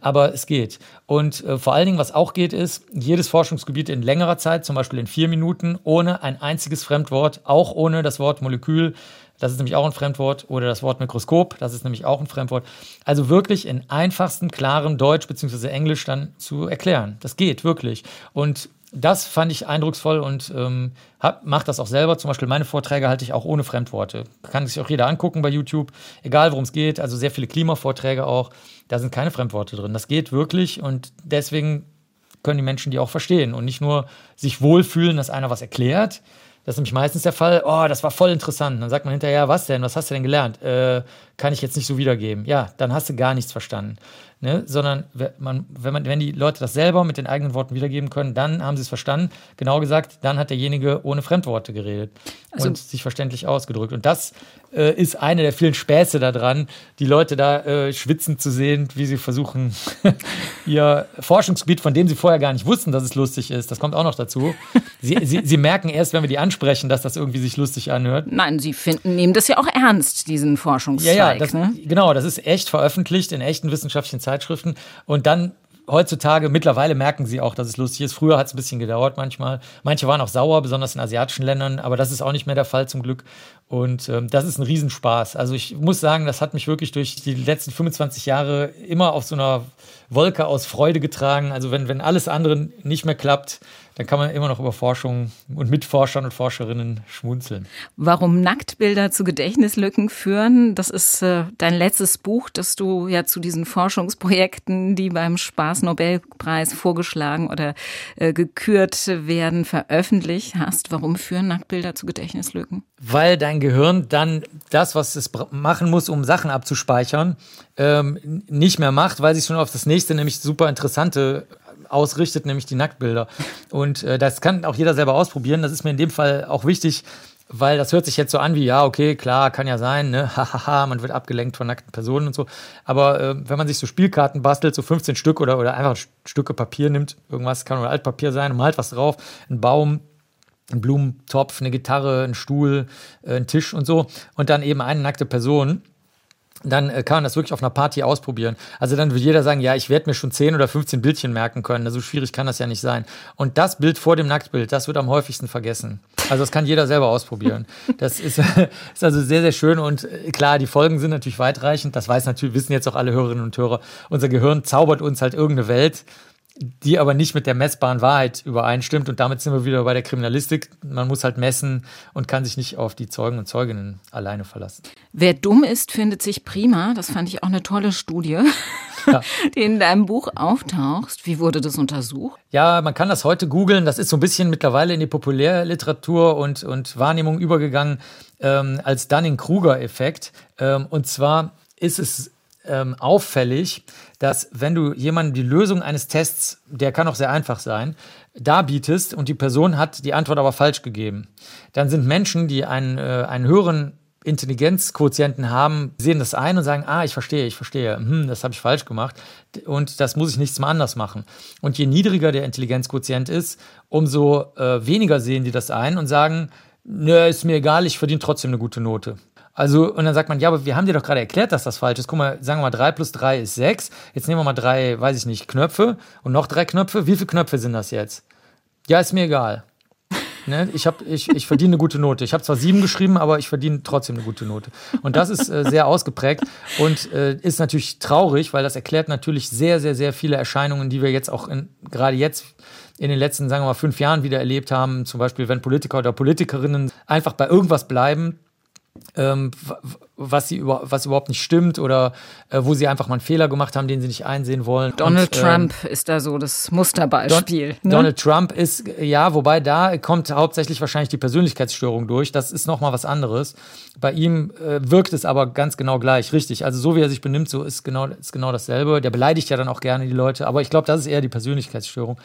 aber es geht. Und äh, vor allen Dingen, was auch geht, ist, jedes Forschungsgebiet in längerer Zeit, zum Beispiel in vier Minuten, ohne ein einziges Fremdwort, auch ohne das Wort Molekül, Das ist nämlich auch ein Fremdwort. Oder das Wort Mikroskop, das ist nämlich auch ein Fremdwort. Also wirklich in einfachsten, klaren Deutsch bzw. Englisch dann zu erklären. Das geht wirklich. Und das fand ich eindrucksvoll und ähm, mache das auch selber. Zum Beispiel meine Vorträge halte ich auch ohne Fremdworte. Kann sich auch jeder angucken bei YouTube, egal worum es geht. Also sehr viele Klimavorträge auch. Da sind keine Fremdworte drin. Das geht wirklich und deswegen können die Menschen die auch verstehen und nicht nur sich wohlfühlen, dass einer was erklärt, das ist nämlich meistens der Fall, oh, das war voll interessant. Dann sagt man hinterher, was denn? Was hast du denn gelernt? Äh, kann ich jetzt nicht so wiedergeben. Ja, dann hast du gar nichts verstanden. Ne? Sondern man, wenn, man, wenn die Leute das selber mit den eigenen Worten wiedergeben können, dann haben sie es verstanden. Genau gesagt, dann hat derjenige ohne Fremdworte geredet also, und sich verständlich ausgedrückt. Und das äh, ist eine der vielen Späße daran, die Leute da äh, schwitzen zu sehen, wie sie versuchen, ihr Forschungsgebiet, von dem sie vorher gar nicht wussten, dass es lustig ist, das kommt auch noch dazu. Sie, sie, sie merken erst, wenn wir die ansprechen, dass das irgendwie sich lustig anhört. Nein, sie finden, nehmen das ja auch ernst, diesen Forschungszweig. Ja, ja, das, ne? genau, das ist echt veröffentlicht in echten wissenschaftlichen Zeitschriften. Und dann heutzutage, mittlerweile merken sie auch, dass es lustig ist. Früher hat es ein bisschen gedauert manchmal. Manche waren auch sauer, besonders in asiatischen Ländern, aber das ist auch nicht mehr der Fall zum Glück. Und ähm, das ist ein Riesenspaß. Also ich muss sagen, das hat mich wirklich durch die letzten 25 Jahre immer auf so einer Wolke aus Freude getragen. Also wenn, wenn alles andere nicht mehr klappt, dann kann man immer noch über Forschung und mit Forschern und Forscherinnen schmunzeln. Warum Nacktbilder zu Gedächtnislücken führen, das ist äh, dein letztes Buch, das du ja zu diesen Forschungsprojekten, die beim Spaß-Nobelpreis vorgeschlagen oder äh, gekürt werden, veröffentlicht hast. Warum führen Nacktbilder zu Gedächtnislücken? Weil dein Gehirn dann das, was es machen muss, um Sachen abzuspeichern, ähm, nicht mehr macht, weil sich schon auf das nächste, nämlich super interessante ausrichtet, nämlich die Nacktbilder. Und äh, das kann auch jeder selber ausprobieren. Das ist mir in dem Fall auch wichtig, weil das hört sich jetzt so an wie, ja, okay, klar, kann ja sein, ne, hahaha, man wird abgelenkt von nackten Personen und so. Aber äh, wenn man sich so Spielkarten bastelt, so 15 Stück oder, oder einfach Stücke Papier nimmt, irgendwas kann nur Altpapier sein und malt was drauf, ein Baum, ein Blumentopf, eine Gitarre, ein Stuhl, äh, ein Tisch und so und dann eben eine nackte Person dann äh, kann man das wirklich auf einer Party ausprobieren. Also dann wird jeder sagen, ja, ich werde mir schon 10 oder 15 Bildchen merken können. So schwierig kann das ja nicht sein. Und das Bild vor dem Nacktbild, das wird am häufigsten vergessen. Also das kann jeder selber ausprobieren. Das ist, ist also sehr, sehr schön und äh, klar, die Folgen sind natürlich weitreichend. Das weiß natürlich, wissen jetzt auch alle Hörerinnen und Hörer. Unser Gehirn zaubert uns halt irgendeine Welt die aber nicht mit der messbaren Wahrheit übereinstimmt. Und damit sind wir wieder bei der Kriminalistik. Man muss halt messen und kann sich nicht auf die Zeugen und Zeuginnen alleine verlassen. Wer dumm ist, findet sich prima. Das fand ich auch eine tolle Studie, ja. die in deinem Buch auftaucht. Wie wurde das untersucht? Ja, man kann das heute googeln. Das ist so ein bisschen mittlerweile in die Populärliteratur und, und Wahrnehmung übergegangen ähm, als Dunning-Kruger-Effekt. Ähm, und zwar ist es ähm, auffällig, dass wenn du jemandem die Lösung eines Tests, der kann auch sehr einfach sein, darbietest und die Person hat die Antwort aber falsch gegeben, dann sind Menschen, die einen, äh, einen höheren Intelligenzquotienten haben, sehen das ein und sagen, ah, ich verstehe, ich verstehe, hm, das habe ich falsch gemacht und das muss ich nichts mehr anders machen. Und je niedriger der Intelligenzquotient ist, umso äh, weniger sehen die das ein und sagen, nö, ist mir egal, ich verdiene trotzdem eine gute Note. Also, und dann sagt man, ja, aber wir haben dir doch gerade erklärt, dass das falsch ist. Guck mal, sagen wir mal, 3 plus 3 ist 6. Jetzt nehmen wir mal drei, weiß ich nicht, Knöpfe und noch drei Knöpfe. Wie viele Knöpfe sind das jetzt? Ja, ist mir egal. Ne? Ich, hab, ich, ich verdiene eine gute Note. Ich habe zwar sieben geschrieben, aber ich verdiene trotzdem eine gute Note. Und das ist äh, sehr ausgeprägt und äh, ist natürlich traurig, weil das erklärt natürlich sehr, sehr, sehr viele Erscheinungen, die wir jetzt auch gerade jetzt in den letzten, sagen wir mal, fünf Jahren wieder erlebt haben. Zum Beispiel, wenn Politiker oder Politikerinnen einfach bei irgendwas bleiben, ähm, was, sie über, was überhaupt nicht stimmt oder äh, wo sie einfach mal einen Fehler gemacht haben, den sie nicht einsehen wollen. Donald und, Trump ähm, ist da so das Musterbeispiel. Don, ne? Donald Trump ist, ja, wobei da kommt hauptsächlich wahrscheinlich die Persönlichkeitsstörung durch. Das ist nochmal was anderes. Bei ihm äh, wirkt es aber ganz genau gleich, richtig. Also so wie er sich benimmt, so ist genau, ist genau dasselbe. Der beleidigt ja dann auch gerne die Leute, aber ich glaube, das ist eher die Persönlichkeitsstörung.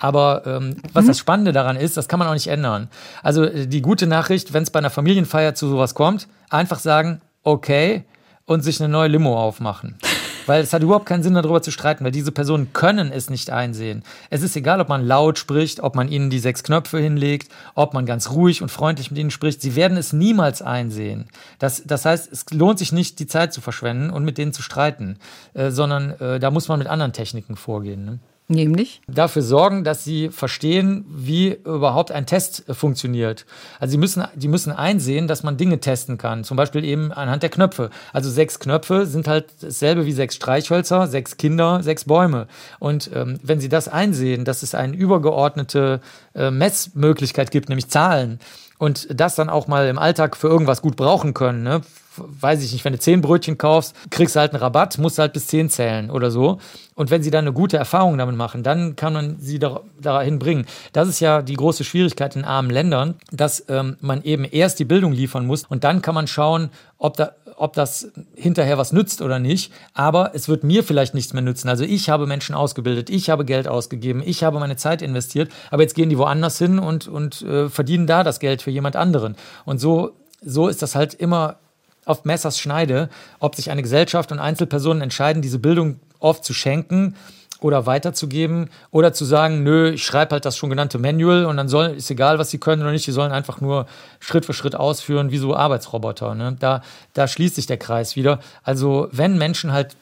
Aber ähm, was mhm. das Spannende daran ist, das kann man auch nicht ändern. Also äh, die gute Nachricht, wenn es bei einer Familienfeier zu sowas kommt, einfach sagen, okay, und sich eine neue Limo aufmachen. Weil es hat überhaupt keinen Sinn, darüber zu streiten, weil diese Personen können es nicht einsehen. Es ist egal, ob man laut spricht, ob man ihnen die sechs Knöpfe hinlegt, ob man ganz ruhig und freundlich mit ihnen spricht. Sie werden es niemals einsehen. Das, das heißt, es lohnt sich nicht, die Zeit zu verschwenden und mit denen zu streiten, äh, sondern äh, da muss man mit anderen Techniken vorgehen. Ne? Nämlich? Dafür sorgen, dass sie verstehen, wie überhaupt ein Test funktioniert. Also sie müssen, die müssen einsehen, dass man Dinge testen kann. Zum Beispiel eben anhand der Knöpfe. Also sechs Knöpfe sind halt dasselbe wie sechs Streichhölzer, sechs Kinder, sechs Bäume. Und ähm, wenn sie das einsehen, dass es eine übergeordnete äh, Messmöglichkeit gibt, nämlich Zahlen, und das dann auch mal im Alltag für irgendwas gut brauchen können, ne? weiß ich nicht, wenn du zehn Brötchen kaufst, kriegst du halt einen Rabatt, musst halt bis zehn zählen oder so. Und wenn sie dann eine gute Erfahrung damit machen, dann kann man sie dahin bringen. Das ist ja die große Schwierigkeit in armen Ländern, dass ähm, man eben erst die Bildung liefern muss und dann kann man schauen, ob da ob das hinterher was nützt oder nicht, aber es wird mir vielleicht nichts mehr nützen. Also ich habe Menschen ausgebildet, ich habe Geld ausgegeben, ich habe meine Zeit investiert, aber jetzt gehen die woanders hin und, und äh, verdienen da das Geld für jemand anderen. Und so, so ist das halt immer auf Messers Schneide, ob sich eine Gesellschaft und Einzelpersonen entscheiden, diese Bildung oft zu schenken oder weiterzugeben oder zu sagen, nö, ich schreibe halt das schon genannte Manual und dann soll, ist egal, was sie können oder nicht, sie sollen einfach nur Schritt für Schritt ausführen, wie so Arbeitsroboter. Ne? Da, da schließt sich der Kreis wieder. Also wenn Menschen halt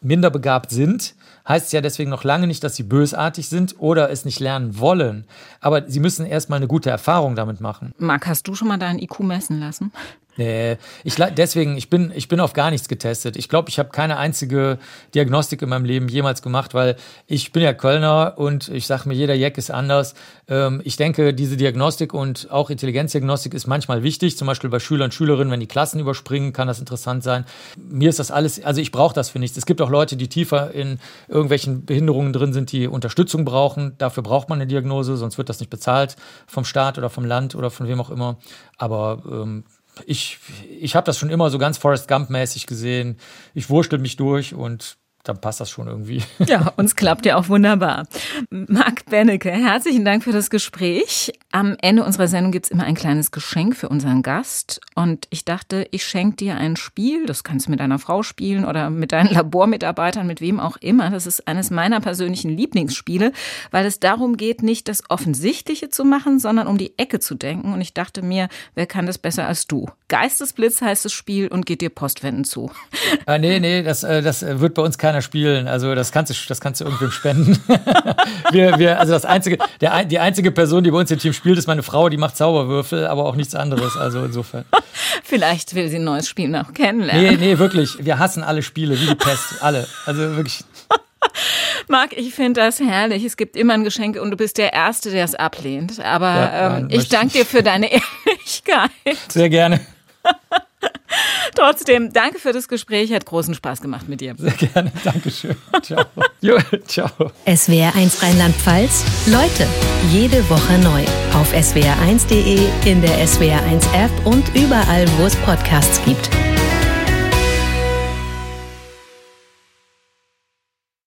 minder begabt sind, heißt es ja deswegen noch lange nicht, dass sie bösartig sind oder es nicht lernen wollen. Aber sie müssen erstmal eine gute Erfahrung damit machen. Marc, hast du schon mal deinen IQ messen lassen? Nee, ich, deswegen, ich bin, ich bin auf gar nichts getestet. Ich glaube, ich habe keine einzige Diagnostik in meinem Leben jemals gemacht, weil ich bin ja Kölner und ich sage mir, jeder Jack ist anders. Ähm, ich denke, diese Diagnostik und auch Intelligenzdiagnostik ist manchmal wichtig, zum Beispiel bei Schülern und Schülerinnen, wenn die Klassen überspringen, kann das interessant sein. Mir ist das alles, also ich brauche das für nichts. Es gibt auch Leute, die tiefer in irgendwelchen Behinderungen drin sind, die Unterstützung brauchen. Dafür braucht man eine Diagnose, sonst wird das nicht bezahlt vom Staat oder vom Land oder von wem auch immer. Aber ähm, ich, ich habe das schon immer so ganz Forrest Gump-mäßig gesehen. Ich wurschtel mich durch und dann passt das schon irgendwie. Ja, uns klappt ja auch wunderbar. Marc Bennecke, herzlichen Dank für das Gespräch. Am Ende unserer Sendung gibt's immer ein kleines Geschenk für unseren Gast. Und ich dachte, ich schenke dir ein Spiel. Das kannst du mit deiner Frau spielen oder mit deinen Labormitarbeitern, mit wem auch immer. Das ist eines meiner persönlichen Lieblingsspiele, weil es darum geht, nicht das Offensichtliche zu machen, sondern um die Ecke zu denken. Und ich dachte mir, wer kann das besser als du? Geistesblitz heißt das Spiel und geht dir Postwenden zu. Ah, nee, nee, das, äh, das wird bei uns keiner spielen. Also das kannst du, das kannst du irgendwem spenden. wir, wir, also das einzige, der, die einzige Person, die bei uns im Team spielt, ist meine Frau, die macht Zauberwürfel, aber auch nichts anderes. Also insofern. Vielleicht will sie ein neues Spiel noch kennenlernen. Nee, nee, wirklich. Wir hassen alle Spiele, wie die Pest. Alle. Also wirklich. Marc, ich finde das herrlich. Es gibt immer ein Geschenk und du bist der Erste, der es ablehnt. Aber ja, nein, ähm, ich danke dir für deine Ehrlichkeit. Sehr gerne. Trotzdem, danke für das Gespräch. Hat großen Spaß gemacht mit dir. Sehr gerne. Dankeschön. Ciao. Jo, ciao. SWR1 Rheinland-Pfalz. Leute, jede Woche neu. Auf swr1.de, in der SWR1-App und überall, wo es Podcasts gibt.